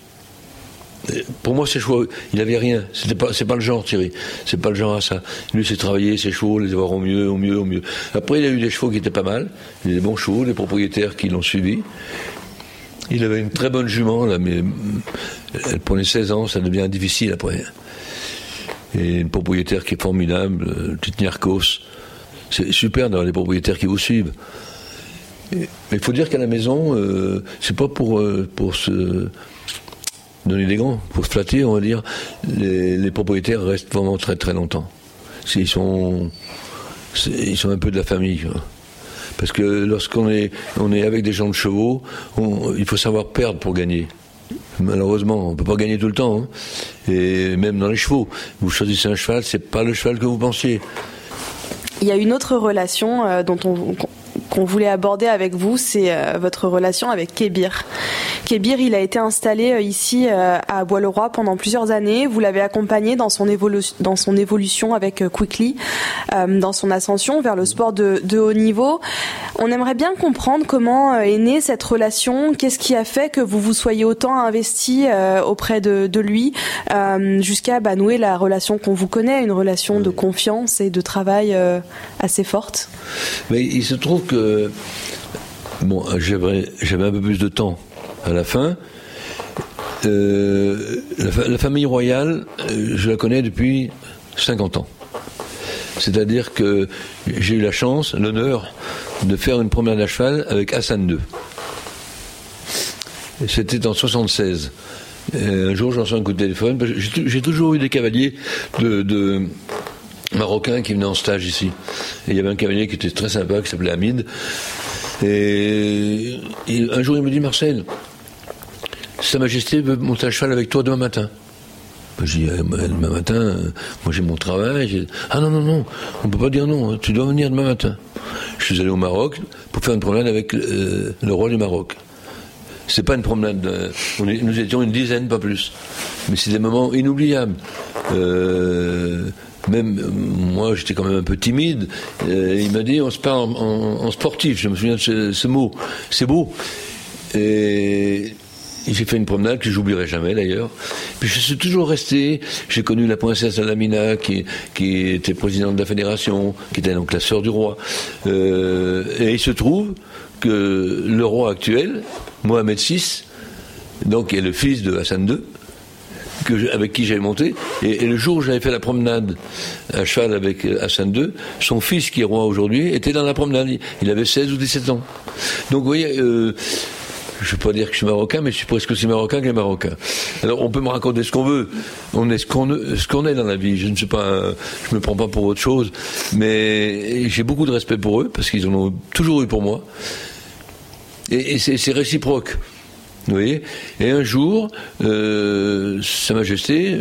pour moi, ces chevaux, il avait rien. C'était pas, c'est pas le genre, Thierry. C'est pas le genre à ça. Lui, c'est travailler ses chevaux, les avoir au mieux, au mieux, au mieux. Après, il a eu des chevaux qui étaient pas mal. Des bons chevaux, des propriétaires qui l'ont suivi. Il avait une très bonne jument, là, mais elle prenait 16 ans, ça devient difficile après. Et une propriétaire qui est formidable, euh, petite Niarchos. C'est super d'avoir des propriétaires qui vous suivent. Il faut dire qu'à la maison, euh, c'est pas pour, euh, pour se donner des grands, pour se flatter, on va dire. Les, propriétaires restent vraiment très très longtemps. Ils sont, ils sont un peu de la famille. Parce que lorsqu'on est, on est avec des gens de chevaux, il faut savoir perdre pour gagner. Malheureusement, on peut pas gagner tout le temps. hein. Et même dans les chevaux, vous choisissez un cheval, c'est pas le cheval que vous pensiez. Il y a une autre relation euh, dont on qu'on- voulait aborder avec vous, c'est euh, votre relation avec Kébir. Kébir, il a été installé euh, ici euh, à Bois-le-Roi pendant plusieurs années. Vous l'avez accompagné dans son, évolu- dans son évolution avec Quickly, dans son ascension vers le sport de, de haut niveau. On aimerait bien comprendre comment est née cette relation, qu'est-ce qui a fait que vous vous soyez autant investi auprès de, de lui, jusqu'à bah, nouer la relation qu'on vous connaît, une relation de confiance et de travail assez forte? Mais il se trouve que bon, j'avais un peu plus de temps à la fin. Euh, la, fa- la famille royale, euh, je la connais depuis 50 ans. C'est-à-dire que j'ai eu la chance, l'honneur de faire une promenade à cheval avec Hassan II. C'était en 76. un jour, j'en reçois un coup de téléphone. J'ai toujours eu des cavaliers de, marocains qui venaient en stage ici. Il y avait un cavalier qui était très sympa, qui s'appelait Hamid. Et, un jour, il me dit Marcel, Sa Majesté veut monter à cheval avec toi demain matin. Ben, je dis, euh, demain matin, euh, moi j'ai mon travail. Ah non, non, non, on ne peut pas dire non, hein, tu dois venir demain matin. Je suis allé au Maroc pour faire une promenade avec euh, le roi du Maroc. C'est pas une promenade. Nous étions une dizaine, pas plus. Mais c'est des moments inoubliables. Même moi, j'étais quand même un peu timide. il m'a dit, on se parle en, sportif. Je me souviens de ce, mot. C'est beau. Et j'ai fait une promenade que j'oublierai jamais d'ailleurs. Puis je suis toujours resté. J'ai connu la princesse Alamina qui, qui était présidente de la fédération, qui était donc la sœur du roi. et il se trouve que le roi actuel, Mohamed VI, donc est le fils de Hassan II, avec qui j'avais monté, et, le jour où j'avais fait la promenade à cheval avec Hassan II, son fils qui est roi aujourd'hui était dans la promenade. Il avait 16 ou 17 ans. Donc vous voyez, euh, je ne veux pas dire que je suis marocain, mais je suis presque aussi marocain que les marocains. Alors on peut me raconter ce qu'on veut, on est ce qu'on est dans la vie. Je ne sais pas, je me prends pas pour autre chose, mais j'ai beaucoup de respect pour eux parce qu'ils en ont toujours eu pour moi. Et, c'est réciproque. Vous voyez Et un jour, euh, Sa Majesté,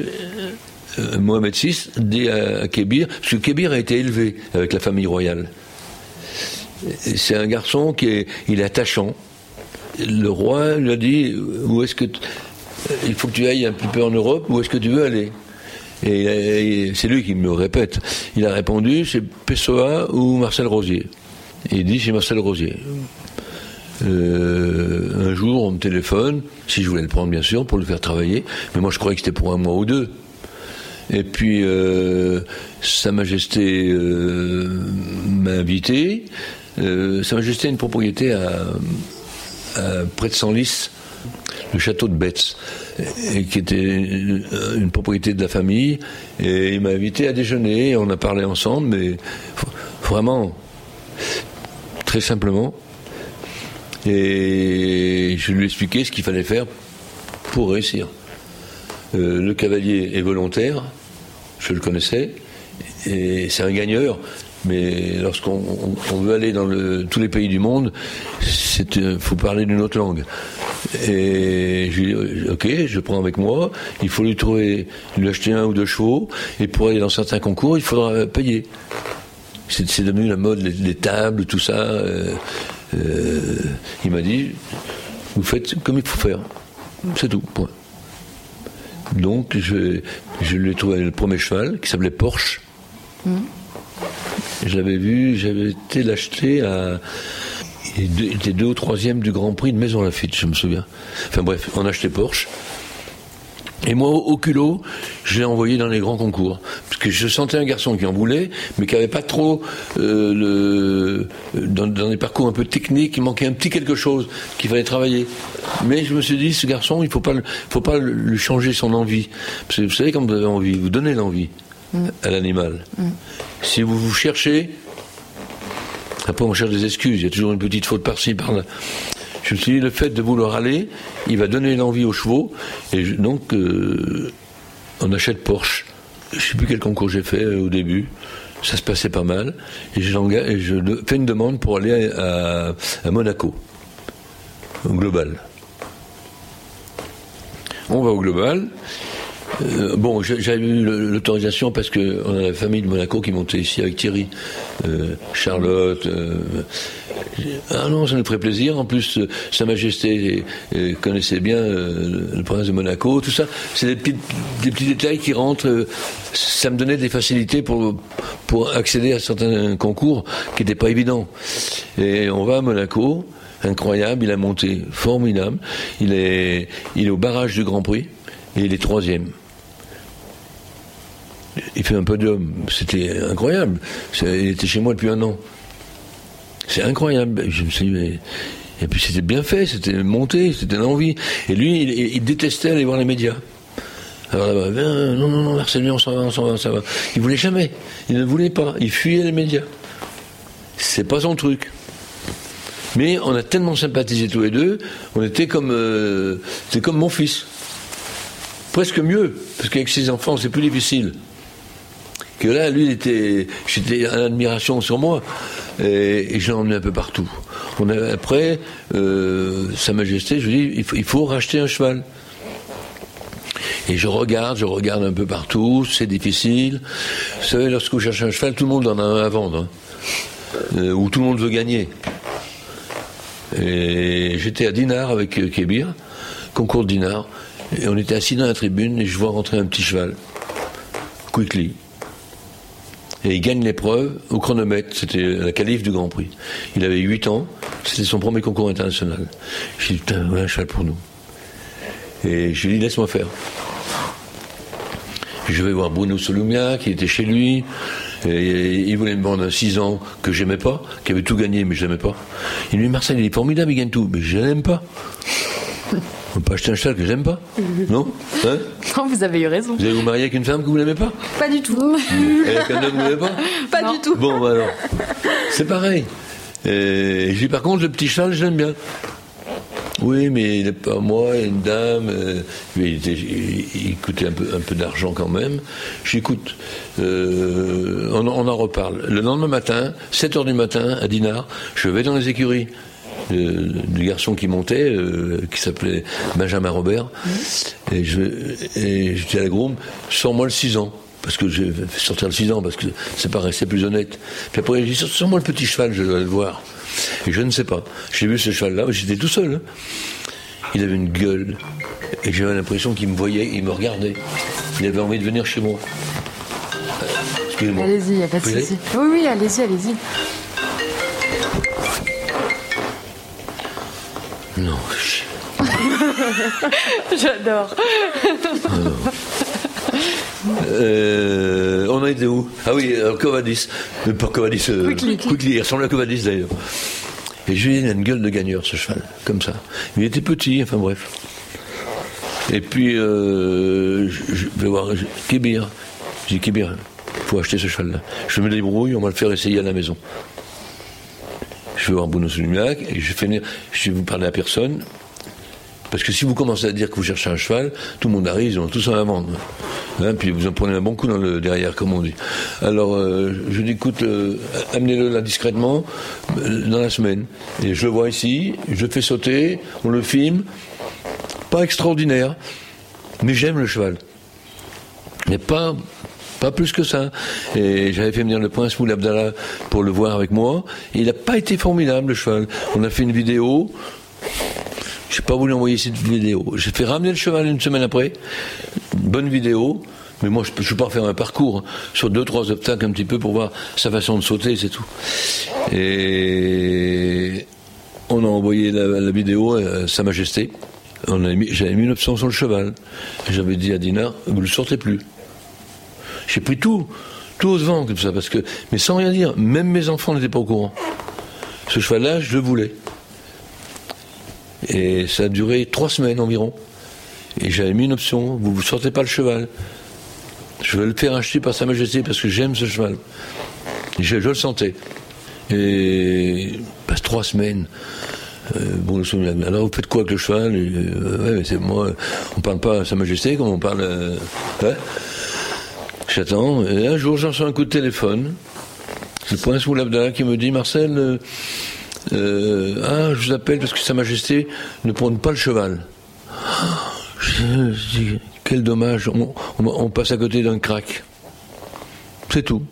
euh, Mohamed VI, dit à, Kébir, parce que Kébir a été élevé avec la famille royale. C'est un garçon qui est, il est attachant. Le roi lui a dit, où est-ce que il faut que tu ailles un petit peu en Europe, où est-ce que tu veux aller? Et, c'est lui qui me répète. Il a répondu, c'est Pessoa ou Marcel Rosier. Il dit, c'est Marcel Rosier. Euh, un jour, on me téléphone, si je voulais le prendre bien sûr, pour le faire travailler, mais moi je croyais que c'était pour un mois ou deux. Et puis, euh, Sa Majesté euh, m'a invité. Sa Majesté a une propriété à, près de Senlis, le château de Betz, et qui était une propriété de la famille. Et il m'a invité à déjeuner, on a parlé ensemble, mais vraiment, très simplement. Et je lui ai expliqué ce qu'il fallait faire pour réussir. Euh, le cavalier est volontaire, je le connaissais, et c'est un gagneur. Mais lorsqu'on veut aller dans tous les pays du monde, il euh, faut parler d'une autre langue. Et je lui ai dit, ok, je prends avec moi, il faut lui trouver, lui acheter un ou deux chevaux, et pour aller dans certains concours, il faudra payer. C'est devenu la mode, les, tables, tout ça. Euh, euh, il m'a dit, vous faites comme il faut faire. C'est tout, point. Donc, je, je lui ai trouvé le premier cheval qui s'appelait Porsche. Mmh. Je l'avais vu, j'avais été l'acheter à. Il était deux ou troisième du Grand Prix de Maison Lafitte, je me souviens. Enfin bref, on achetait Porsche. Et moi, au culot, je l'ai envoyé dans les grands concours. Parce que je sentais un garçon qui en voulait, mais qui n'avait pas trop euh, le, dans, des parcours un peu techniques, il manquait un petit quelque chose qu'il fallait travailler. Mais je me suis dit, ce garçon, il ne faut pas, faut pas lui changer son envie. Parce que vous savez, quand vous avez envie, vous donnez l'envie mm. à l'animal. Mm. Si vous vous cherchez, après on cherche des excuses, il y a toujours une petite faute par-ci, par-là. Je me suis dit, le fait de vouloir aller, il va donner l'envie aux chevaux. Et donc, euh, on achète Porsche. Je ne sais plus quel concours j'ai fait euh, au début. Ça se passait pas mal. Et, je fais une demande pour aller à, Monaco, au global. On va au global. Euh, bon, j'avais eu l'autorisation parce qu'on a la famille de Monaco qui montait ici avec Thierry, Charlotte, ah non, ça nous ferait plaisir. En plus, euh, Sa Majesté euh, connaissait bien euh, le prince de Monaco, tout ça. C'est des petits, des petits détails qui rentrent. Ça me donnait des facilités pour, pour accéder à certains concours qui n'étaient pas évidents. Et on va à Monaco, incroyable, il a monté, formidable. Il est, il est au barrage du Grand Prix et il est troisième. Il fait un podium, c'était incroyable. Il était chez moi depuis un an. C'est incroyable. Je me suis dit, Et puis c'était bien fait, c'était monté, c'était l'envie. Et lui, il, détestait aller voir les médias. Alors là-bas, non, non, non, Marcel, on s'en va, on s'en va, ça va. Il voulait jamais. Il ne voulait pas. Il fuyait les médias. C'est pas son truc. Mais on a tellement sympathisé tous les deux, on était comme, euh, c'est comme mon fils. Presque mieux, parce qu'avec ses enfants, c'est plus difficile. Que là, lui, était, j'étais en admiration sur moi, et, je l'ai emmené un peu partout. Après, euh, Sa Majesté, je lui dis, il faut, il faut racheter un cheval. Et je regarde, je regarde un peu partout, c'est difficile. Vous savez, lorsque vous cherchez un cheval, tout le monde en a un à vendre, hein. euh, ou tout le monde veut gagner. Et j'étais à Dinard avec euh, Kébir, concours de Dinard, et on était assis dans la tribune et je vois rentrer un petit cheval, Quickly. Et il gagne l'épreuve au chronomètre, c'était la qualif du Grand Prix. Il avait 8 ans, c'était son premier concours international. J'ai dit, putain, voilà un cheval pour nous. Et je lui ai dit, laisse-moi faire. Je vais voir Bruno Solumia, qui était chez lui. Et il voulait me vendre un 6 ans que j'aimais pas, qui avait tout gagné, mais je l'aimais pas. Il lui dit Marcel, il est formidable, il gagne tout, mais je l'aime pas. On peut pas acheter un cheval que j'aime pas Non hein Non, vous avez eu raison. Vous allez vous marier avec une femme que vous n'aimez pas Pas du tout. Et avec un homme que vous n'aimez pas Pas du tout. Bon, bah alors. C'est pareil. Et je dis par contre, le petit cheval, je l'aime bien. Oui, mais il n'est pas moi, une dame. Euh, il, coûtait un peu, un peu d'argent quand même. J'écoute. Euh, on, en reparle. Le lendemain matin, 7 h du matin, à Dinard, je vais dans les écuries. Euh, du garçon qui montait, qui s'appelait Benjamin Robert. Et je, et dis à la groom, sors-moi le 6 ans parce que je vais sortir le 6 ans, parce que c'est pareil, c'est plus honnête. Puis après, je dis, sors-moi le petit cheval, je dois le voir. Et je ne sais pas. J'ai vu ce cheval-là, j'étais tout seul. Hein. Il avait une gueule. Et j'avais l'impression qu'il me voyait, il me regardait. Il avait envie de venir chez moi. Excusez-moi. Allez-y, il n'y a pas de souci. Oui, oui, allez-y, allez-y. Non, J'adore. Euh, on a été où? Ah oui, euh, Covadis. Euh, pas Covadis. Euh, Quickly. Il ressemble à Covadis d'ailleurs. Et Julien a une gueule de gagneur, ce cheval, comme ça. Il était petit, enfin bref. Et puis, je, vais voir Kébir. J'ai dit, Kébir, il faut acheter ce cheval-là. Je me débrouille, on va le faire essayer à la maison. Je vais voir Bruno Soulimac et je vais, je vais vous parler à personne. Parce que si vous commencez à dire que vous cherchez un cheval, tout le monde arrive, ils ont tous à vendre. Hein, puis vous en prenez un bon coup dans le derrière, comme on dit. Alors, euh, je dis, écoute, euh, amenez-le là discrètement euh, dans la semaine. Et je le vois ici, je le fais sauter, on le filme. Pas extraordinaire, mais j'aime le cheval. Mais pas, pas plus que ça. Et j'avais fait venir le prince Moul Abdallah pour le voir avec moi. Et il n'a pas été formidable, le cheval. On a fait une vidéo. Je n'ai pas voulu envoyer cette vidéo. J'ai fait ramener le cheval une semaine après. bonne vidéo. Mais moi, je ne peux pas faire un parcours sur deux, trois obstacles un petit peu pour voir sa façon de sauter, c'est tout. Et on a envoyé la, vidéo à Sa Majesté. J'avais mis une option sur le cheval. J'avais dit à Dina, vous ne le sortez plus. J'ai pris tout, tout au vent comme ça, parce que, mais sans rien dire, même mes enfants n'étaient pas au courant. Ce cheval-là, je le voulais. Et ça a duré trois semaines environ. Et j'avais mis une option, vous ne sortez pas le cheval. Je vais le faire acheter par Sa Majesté parce que j'aime ce cheval. je, le sentais. Et passe trois semaines. Euh, bon, alors vous faites quoi avec le cheval? Euh, ouais, c'est moi. On parle pas à Sa Majesté comme on parle. Euh, J'attends. Et un jour, j'en reçois un coup de téléphone. Le prince Moulabdallah qui me dit Marcel, euh, ah, je vous appelle parce que Sa Majesté ne prône pas le cheval. Quel dommage, on, passe à côté d'un crack. C'est tout.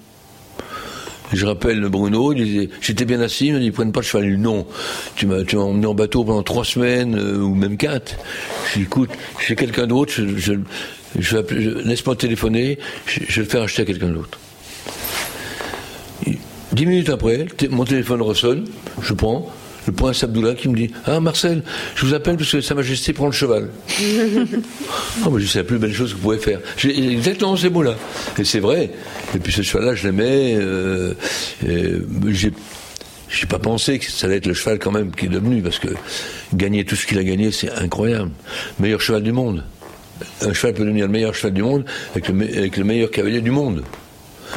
Je rappelle Bruno, il disait, j'étais bien assis, il m'a dit, ils prennent pas le cheval. Non, tu m'as, tu emmené en bateau pendant trois semaines, euh, ou même quatre. Je dis, écoute, j'ai quelqu'un d'autre, je, je, je, laisse-moi téléphoner, je, je vais le faire acheter à quelqu'un d'autre. Dix minutes après, mon téléphone ressonne, je prends, le prince Abdullah qui me dit Ah Marcel, je vous appelle parce que Sa Majesté prend le cheval. oh, mais c'est la plus belle chose que vous pouvez faire. J'ai exactement ces mots-là. Et c'est vrai. Et puis ce cheval-là, je l'aimais. Euh, j'ai j'ai pas pensé que ça allait être le cheval quand même qui est devenu, parce que gagner tout ce qu'il a gagné, c'est incroyable. Meilleur cheval du monde. un cheval peut devenir le meilleur cheval du monde avec le, avec le meilleur cavalier du monde.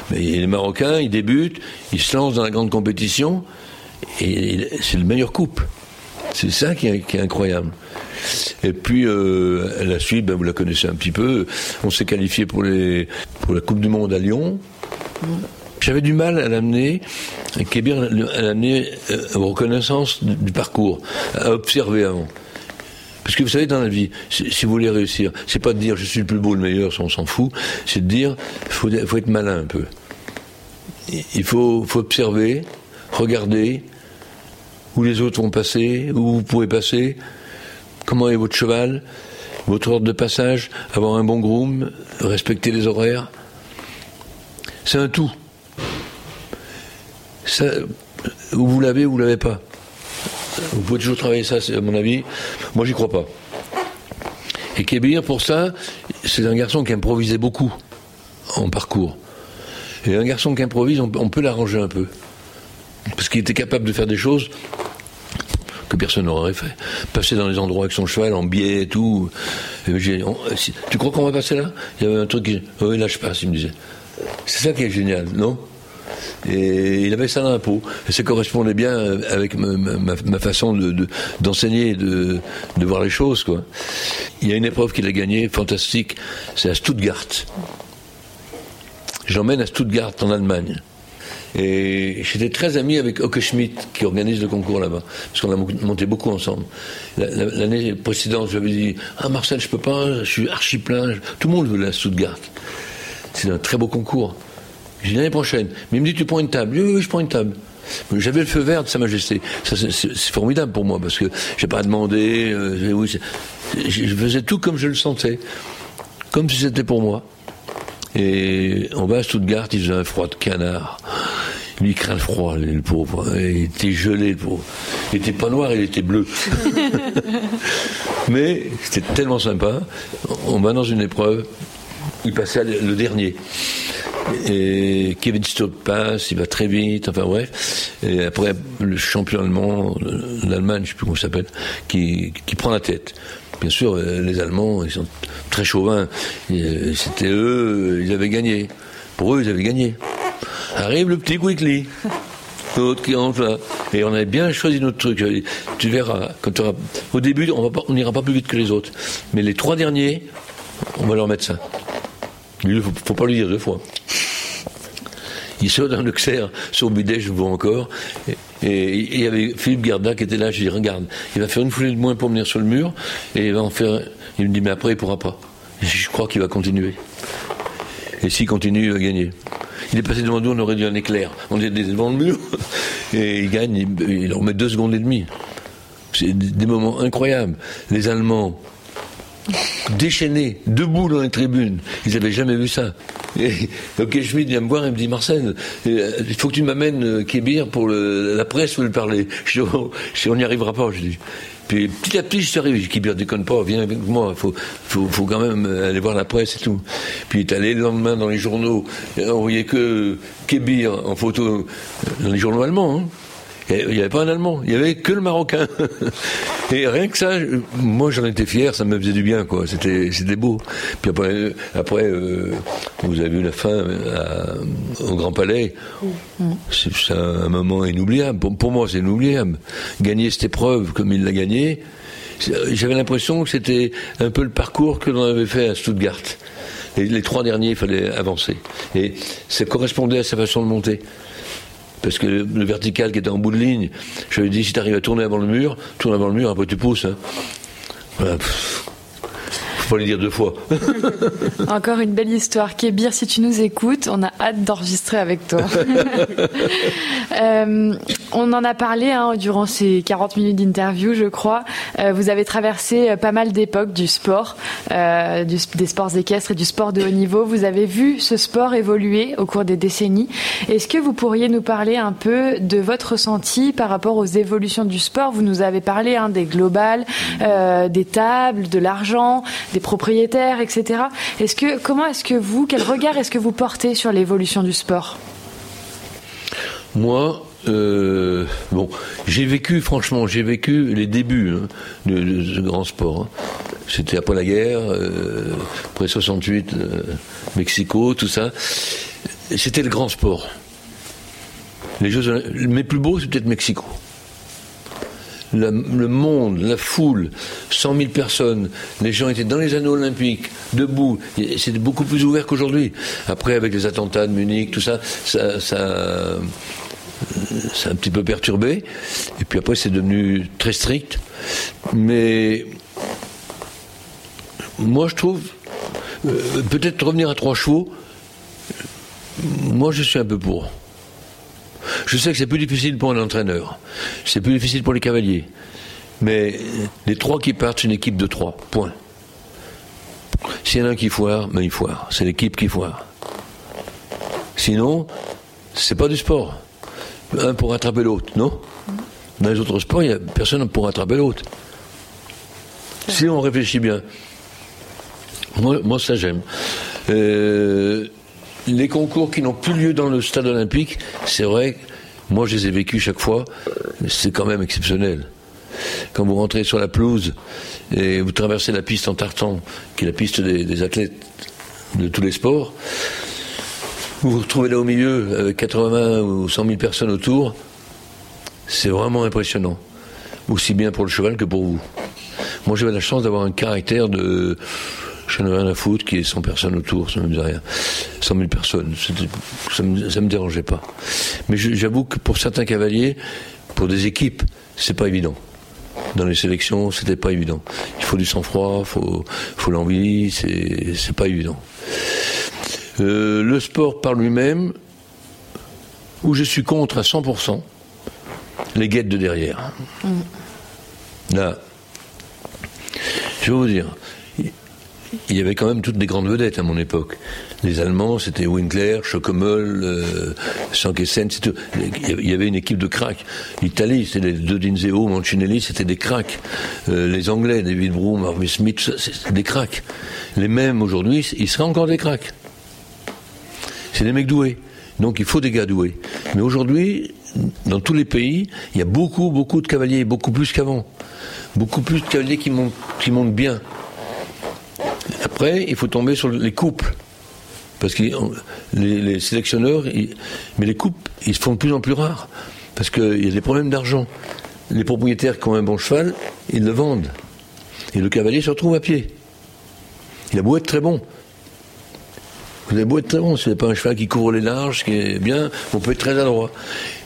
Mais les Marocains, ils débutent, ils se lancent dans la grande compétition, et c'est le meilleur couple. C'est ça qui est, incroyable. Et puis euh, la suite, ben, vous la connaissez un petit peu. On s'est qualifié pour, la Coupe du Monde à Lyon. J'avais du mal à l'amener, Kébir, à l'amener euh, reconnaissance du, parcours, à observer avant. Parce que vous savez, dans la vie, si vous voulez réussir, c'est pas de dire je suis le plus beau, le meilleur, on s'en fout, c'est de dire faut, faut être malin un peu. Il faut observer, regarder, où les autres vont passer, où vous pouvez passer, comment est votre cheval, votre ordre de passage, avoir un bon groom, respecter les horaires. C'est un tout. Ça, vous l'avez ou vous l'avez pas. Vous pouvez toujours travailler ça, à mon avis. Moi, j'y crois pas. Et Kébir, pour ça, c'est un garçon qui improvisait beaucoup en parcours. Et un garçon qui improvise, on, peut l'arranger un peu. Parce qu'il était capable de faire des choses que personne n'aurait fait. Passer dans les endroits avec son cheval en biais et tout. tu crois qu'on va passer là? Il y avait un truc qui. Oui, là je passe, il me disait. C'est ça qui est génial, non? Et il avait ça dans la peau. Et ça correspondait bien avec ma, façon d'enseigner, de, de, voir les choses. Quoi. Il y a une épreuve qu'il a gagnée, fantastique, c'est à Stuttgart. J'emmène à Stuttgart, en Allemagne. Et j'étais très ami avec Oke Schmidt, qui organise le concours là-bas, parce qu'on a monté beaucoup ensemble. L'année précédente, je lui avais dit Ah, Marcel, je peux pas, je suis archi plein. Tout le monde veut la Stuttgart. C'est un très beau concours. J'ai dit l'année prochaine. Mais il me dit Tu prends une table Oui, oui, je prends une table. J'avais le feu vert de Sa Majesté. c'est formidable pour moi, parce que j'ai pas demandé. Euh, oui, je faisais tout comme je le sentais, comme si c'était pour moi. Et on va à Stuttgart, il faisait un froid de canard. Il craint le froid, le pauvre. Il était gelé, le pauvre. Il était pas noir, il était bleu. Mais c'était tellement sympa. On va dans une épreuve. Il passait le dernier. Et Kevin Stott passe, il va très vite, enfin bref. Et après, le champion allemand, l'Allemagne, je sais plus comment il s'appelle, qui, qui prend la tête. Bien sûr, euh, les Allemands, ils sont très chauvins. Euh, c'était eux, ils avaient gagné. Pour eux, ils avaient gagné. Arrive le petit Quickly. L'autre qui rentre là. Et on avait bien choisi notre truc. Tu verras, quand au début, on n'ira pas plus vite que les autres. Mais les trois derniers, on va leur mettre ça. Il ne faut, pas lui dire deux fois. Il saute le XER sur Bidet, je vois encore. Il y avait Philippe Garda qui était là. Je dis regarde, il va faire une foulée de moins pour venir sur le mur. Et il va en faire. Il me dit mais après, il pourra pas. je crois qu'il va continuer. Et s'il continue, il va gagner. Il est passé devant nous, on aurait dit un éclair. On était devant le mur. Et il gagne, il, il remet deux secondes et demie. C'est des moments incroyables. Les Allemands, déchaînés, debout dans les tribunes. Ils n'avaient jamais vu ça. Ok Schmidt vient me voir et me dit Marcel, euh, il faut que tu m'amènes euh, Kébir pour la presse pour lui parler. Je dis, oh, on n'y arrivera pas, je dis. Puis petit à petit, je suis arrivé. Kébir déconne pas, viens avec moi. Faut, faut, faut quand même aller voir la presse et tout. Puis il est allé le lendemain dans les journaux. On voyait que Kébir en photo dans les journaux allemands. Hein. Il n'y avait pas un Allemand, il n'y avait que le Marocain. Et rien que ça, moi j'en étais fier, ça me faisait du bien, quoi. C'était, c'était beau. Puis après, après euh, vous avez vu la fin euh, au Grand Palais. C'est, un moment inoubliable. Pour, moi, c'est inoubliable. Gagner cette épreuve comme il l'a gagné, j'avais l'impression que c'était un peu le parcours que l'on avait fait à Stuttgart. Et les trois derniers, il fallait avancer. Et ça correspondait à sa façon de monter parce que le, vertical qui était en bout de ligne, je lui ai dit si tu arrives à tourner avant le mur, tourne avant le mur, après tu pousses. Hein. Voilà faut les dire deux fois. Encore une belle histoire. Kébir, si tu nous écoutes, on a hâte d'enregistrer avec toi. Euh, on en a parlé hein, durant ces 40 minutes d'interview, je crois. Euh, vous avez traversé euh, pas mal d'époques du sport, des sports équestres et du sport de haut niveau. Vous avez vu ce sport évoluer au cours des décennies. Est-ce que vous pourriez nous parler un peu de votre ressenti par rapport aux évolutions du sport? Vous nous avez parlé hein, des globales, des tables, de l'argent, des propriétaires, etc. Est-ce que, comment est-ce que vous, quel regard est-ce que vous portez sur l'évolution du sport? Moi, euh, bon, j'ai vécu, franchement, j'ai vécu les débuts hein, de, grand sport. Hein. C'était après la guerre, euh, après 68, euh, Mexico, tout ça. C'était le grand sport. Les Jeux, mes plus beaux, c'est peut-être Mexico. Le monde, la foule, 100 000 personnes, les gens étaient dans les anneaux olympiques, debout. C'était beaucoup plus ouvert qu'aujourd'hui. Après, avec les attentats de Munich, tout ça, ça, ça, a un petit peu perturbé. Et puis après, c'est devenu très strict. Mais moi, je trouve, euh, peut-être revenir à trois chevaux, moi, je suis un peu pour. Je sais que c'est plus difficile pour un entraîneur, c'est plus difficile pour les cavaliers. Mais les trois qui partent, c'est une équipe de trois, point. S'il y en a un qui foire, ben il foire. C'est l'équipe qui foire. Sinon, c'est pas du sport. Un pour rattraper l'autre, non? Dans les autres sports, il n'y a personne pour rattraper l'autre. Si on réfléchit bien, moi, ça j'aime. Euh, les concours qui n'ont plus lieu dans le stade olympique, c'est vrai, moi je les ai vécus chaque fois, c'est quand même exceptionnel. Quand vous rentrez sur la pelouse et vous traversez la piste en tartan, qui est la piste des, athlètes de tous les sports, vous vous retrouvez là au milieu avec 80 ou 100 000 personnes autour, c'est vraiment impressionnant. Aussi bien pour le cheval que pour vous. Moi j'avais la chance d'avoir un caractère de je n'ai rien à foutre qui est 100 personnes autour, ça me disait rien. 100 000 personnes, ça ne me, me dérangeait pas. Mais j'avoue que pour certains cavaliers, pour des équipes, c'est pas évident. Dans les sélections, c'était pas évident. Il faut du sang-froid, il faut, faut l'envie, c'est pas évident. Euh, le sport par lui-même, où je suis contre à 100%, les guettes de derrière. Mm. Là, je vais vous dire, il y avait quand même toutes des grandes vedettes à mon époque. Les Allemands, c'était Winkler, Schockemöll, euh, il y avait une équipe de cracks. L'Italie, c'était les Mancinelli, c'était des cracks. Euh, les Anglais, David Broom, Harvey Smith, c'était des cracks. Les mêmes aujourd'hui, ils seraient encore des cracks. C'est des mecs doués. Donc il faut des gars doués. Mais aujourd'hui, dans tous les pays, il y a beaucoup, beaucoup de cavaliers, beaucoup plus qu'avant. Beaucoup plus de cavaliers qui qui montent bien. Après, il faut tomber sur les couples. Parce que les, sélectionneurs, mais les couples, ils se font de plus en plus rares. Parce qu'il y a des problèmes d'argent. Les propriétaires qui ont un bon cheval, ils le vendent. Et le cavalier se retrouve à pied. Il a beau être très bon. Vous avez beau être très bon, ce n'est pas un cheval qui couvre les larges, qui est bien, on peut être très adroit.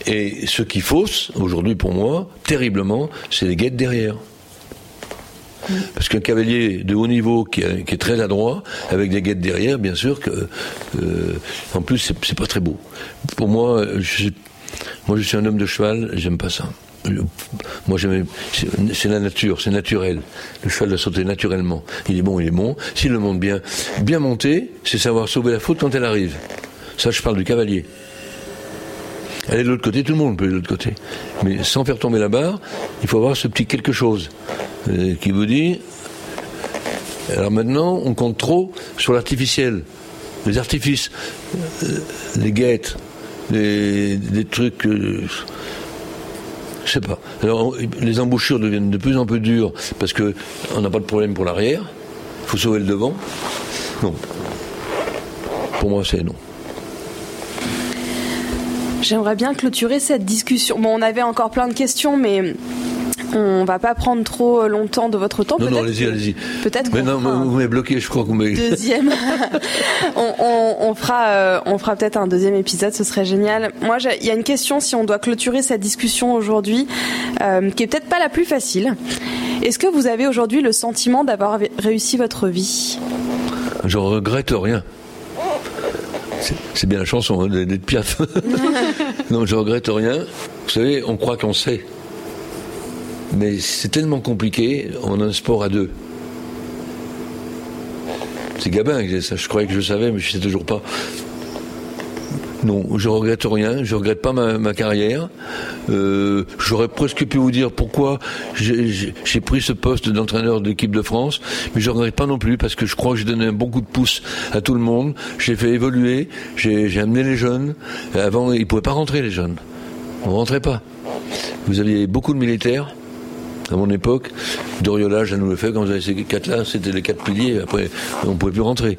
Et ce qui fausse, aujourd'hui pour moi, terriblement, c'est les guettes derrière. Parce qu'un cavalier de haut niveau qui, est très adroit, avec des guettes derrière, bien sûr que, euh, en plus, c'est pas très beau. Pour moi, je, moi, je suis un homme de cheval, j'aime pas ça. Moi, c'est la nature, c'est naturel. Le cheval doit sauter naturellement. Il est bon, il est bon. S'il le monte bien, bien monté, c'est savoir sauver la faute quand elle arrive. Ça, je parle du cavalier. Aller de l'autre côté, tout le monde peut aller de l'autre côté. Mais sans faire tomber la barre, il faut avoir ce petit quelque chose. Euh, qui vous dit alors maintenant, on compte trop sur l'artificiel, les artifices, euh, les guettes, les, trucs. je euh, je sais pas. Alors, les embouchures deviennent de plus en plus dures parce que on n'a pas de problème pour l'arrière. Il faut sauver le devant. Non. Pour moi, c'est non. J'aimerais bien clôturer cette discussion. Bon, on avait encore plein de questions, mais on va pas prendre trop longtemps de votre temps. Non, non, allez-y, allez-y. Peut-être. Mais non, vous m'avez bloqué, je crois que vous m'avez. Deuxième. on, fera, euh, on fera peut-être un deuxième épisode, ce serait génial. Moi, il y a une question si on doit clôturer cette discussion aujourd'hui, euh, qui est peut-être pas la plus facile. Est-ce que vous avez aujourd'hui le sentiment d'avoir réussi votre vie? Je regrette rien. C'est bien la chanson hein, d'être piaf. non, je regrette rien. Vous savez, on croit qu'on sait. Mais c'est tellement compliqué, on a un sport à deux. C'est Gabin. Je croyais que je savais, mais je ne sais toujours pas. Non, je regrette rien, je regrette pas ma, carrière. Euh, j'aurais presque pu vous dire pourquoi j'ai pris ce poste d'entraîneur de l'équipe de France, mais je regrette pas non plus parce que je crois que j'ai donné un bon coup de pouce à tout le monde. J'ai fait évoluer, j'ai amené les jeunes. Avant, ils pouvaient pas rentrer les jeunes. On rentrait pas. Vous aviez beaucoup de militaires À mon époque, Doriola, Jeanne fait quand vous avez ces quatre-là, c'était les quatre piliers. Après, on ne pouvait plus rentrer.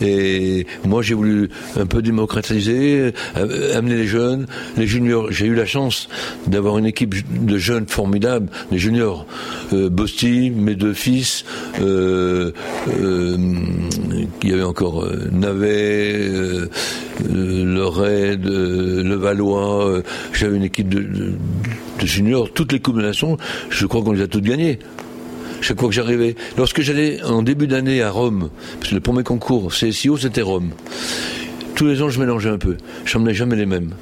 Et moi, j'ai voulu un peu démocratiser, euh, amener les jeunes, les juniors. J'ai eu la chance d'avoir une équipe de jeunes formidables, les juniors. Euh, Bosti, mes deux fils, euh, euh, il y avait encore Navet, le Raid, le Valois. J'avais une équipe de, de, juniors, toutes les combinaisons. Je crois qu'on les a toutes gagnées chaque fois que j'arrivais. Lorsque j'allais en début d'année à Rome, parce que le premier concours CSIO c'était Rome, tous les ans, je mélangeais un peu. Je n'emmenais jamais les mêmes.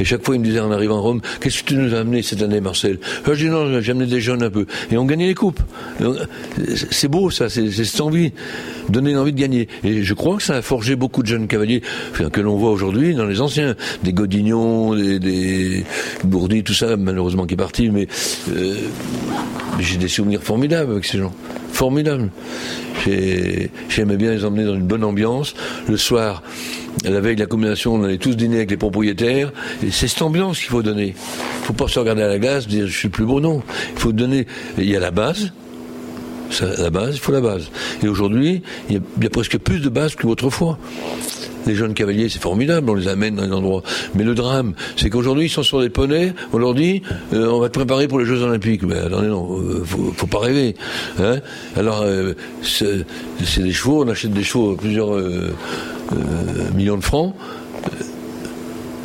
Et chaque fois, il me disait en arrivant à Rome, qu'est-ce que tu nous as amené cette année, Marcel? Je dis non, j'ai amené des jeunes un peu. Et on gagnait les coupes. C'est beau, ça, c'est cette envie, donner envie de gagner. Et je crois que ça a forgé beaucoup de jeunes cavaliers que l'on voit aujourd'hui dans les anciens, des Godignon, des, des Bourdi, tout ça, malheureusement qui est parti, mais euh, j'ai des souvenirs formidables avec ces gens. Formidables. J'aimais bien les emmener dans une bonne ambiance. Le soir, la veille de la combinaison, on allait tous dîner avec les propriétaires. Et c'est cette ambiance qu'il faut donner. Il faut pas se regarder à la glace, dire je suis plus beau, non. Il faut donner. Il y a la base. La base, il faut la base. Et aujourd'hui, il, y a presque plus de base qu'autrefois les jeunes cavaliers, c'est formidable, on les amène dans les endroits. Mais le drame, c'est qu'aujourd'hui, ils sont sur des poneys, on leur dit, euh, on va te préparer pour les Jeux Olympiques. Mais attendez, non, euh, faut, pas rêver. Hein Alors, euh, c'est des chevaux, on achète des chevaux à plusieurs millions de francs.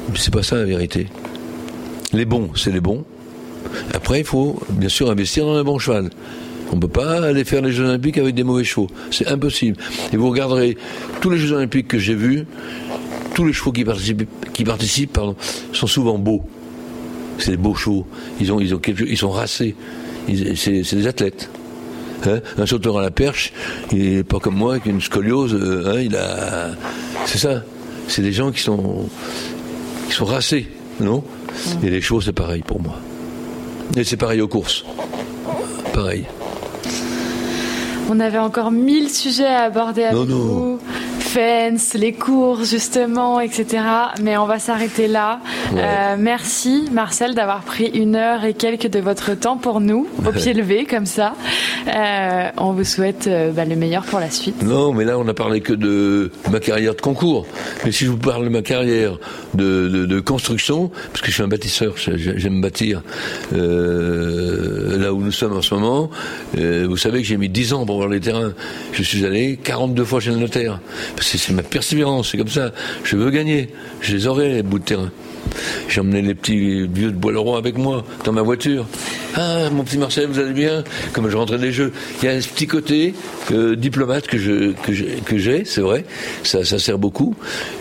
Mais c'est pas ça la vérité. Les bons, c'est les bons. Après, il faut bien sûr investir dans un bon cheval. On ne peut pas aller faire les Jeux Olympiques avec des mauvais chevaux. C'est impossible. Et vous regarderez tous les Jeux Olympiques que j'ai vus, tous les chevaux qui participent, qui participent sont souvent beaux. C'est des beaux chevaux. Ils, ont, ils, ont ils sont racés. C'est des athlètes. Hein? Un sauteur à la perche, il n'est pas comme moi, qui a une scoliose. Hein, il a. C'est ça. C'est des gens qui sont, qui sont racés, non? Et les chevaux, c'est pareil pour moi. Et c'est pareil aux courses. Pareil. On avait encore mille sujets à aborder avec vous. Fence, les cours justement, etc. Mais on va s'arrêter là. Euh, merci Marcel d'avoir pris une heure et quelques de votre temps pour nous, au pied levé comme ça. Euh, on vous souhaite euh, bah, le meilleur pour la suite. Non, mais là on a parlé que de ma carrière de concours. Mais si je vous parle de ma carrière de, construction, parce que je suis un bâtisseur, j'aime bâtir. là où nous sommes en ce moment, vous savez que j'ai mis 10 ans pour voir les terrains. Je suis allé 42 fois chez le notaire c'est ma persévérance, c'est comme ça. Je veux gagner. Je les aurai, les bouts de terrain. J'ai emmené les petits vieux de Bois-le-Roi avec moi, dans ma voiture. Ah, mon petit Marcel, vous allez bien? Comme je rentrais des jeux. Il y a un petit côté euh, diplomate que je que j'ai, c'est vrai. Ça, ça sert beaucoup.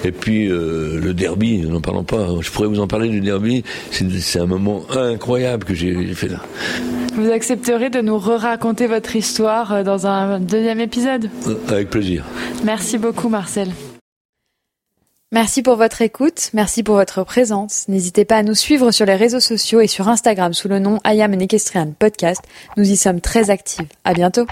Et puis euh, le derby, n'en parlons pas. Je pourrais vous en parler du derby. C'est un moment incroyable que j'ai fait là. Vous accepterez de nous re-raconter votre histoire euh, dans un deuxième épisode? Avec plaisir. Merci beaucoup, Marcel. Merci pour votre écoute, merci pour votre présence. N'hésitez pas à nous suivre sur les réseaux sociaux et sur Instagram sous le nom I Am an Equestrian Podcast. Nous y sommes très actifs. À bientôt.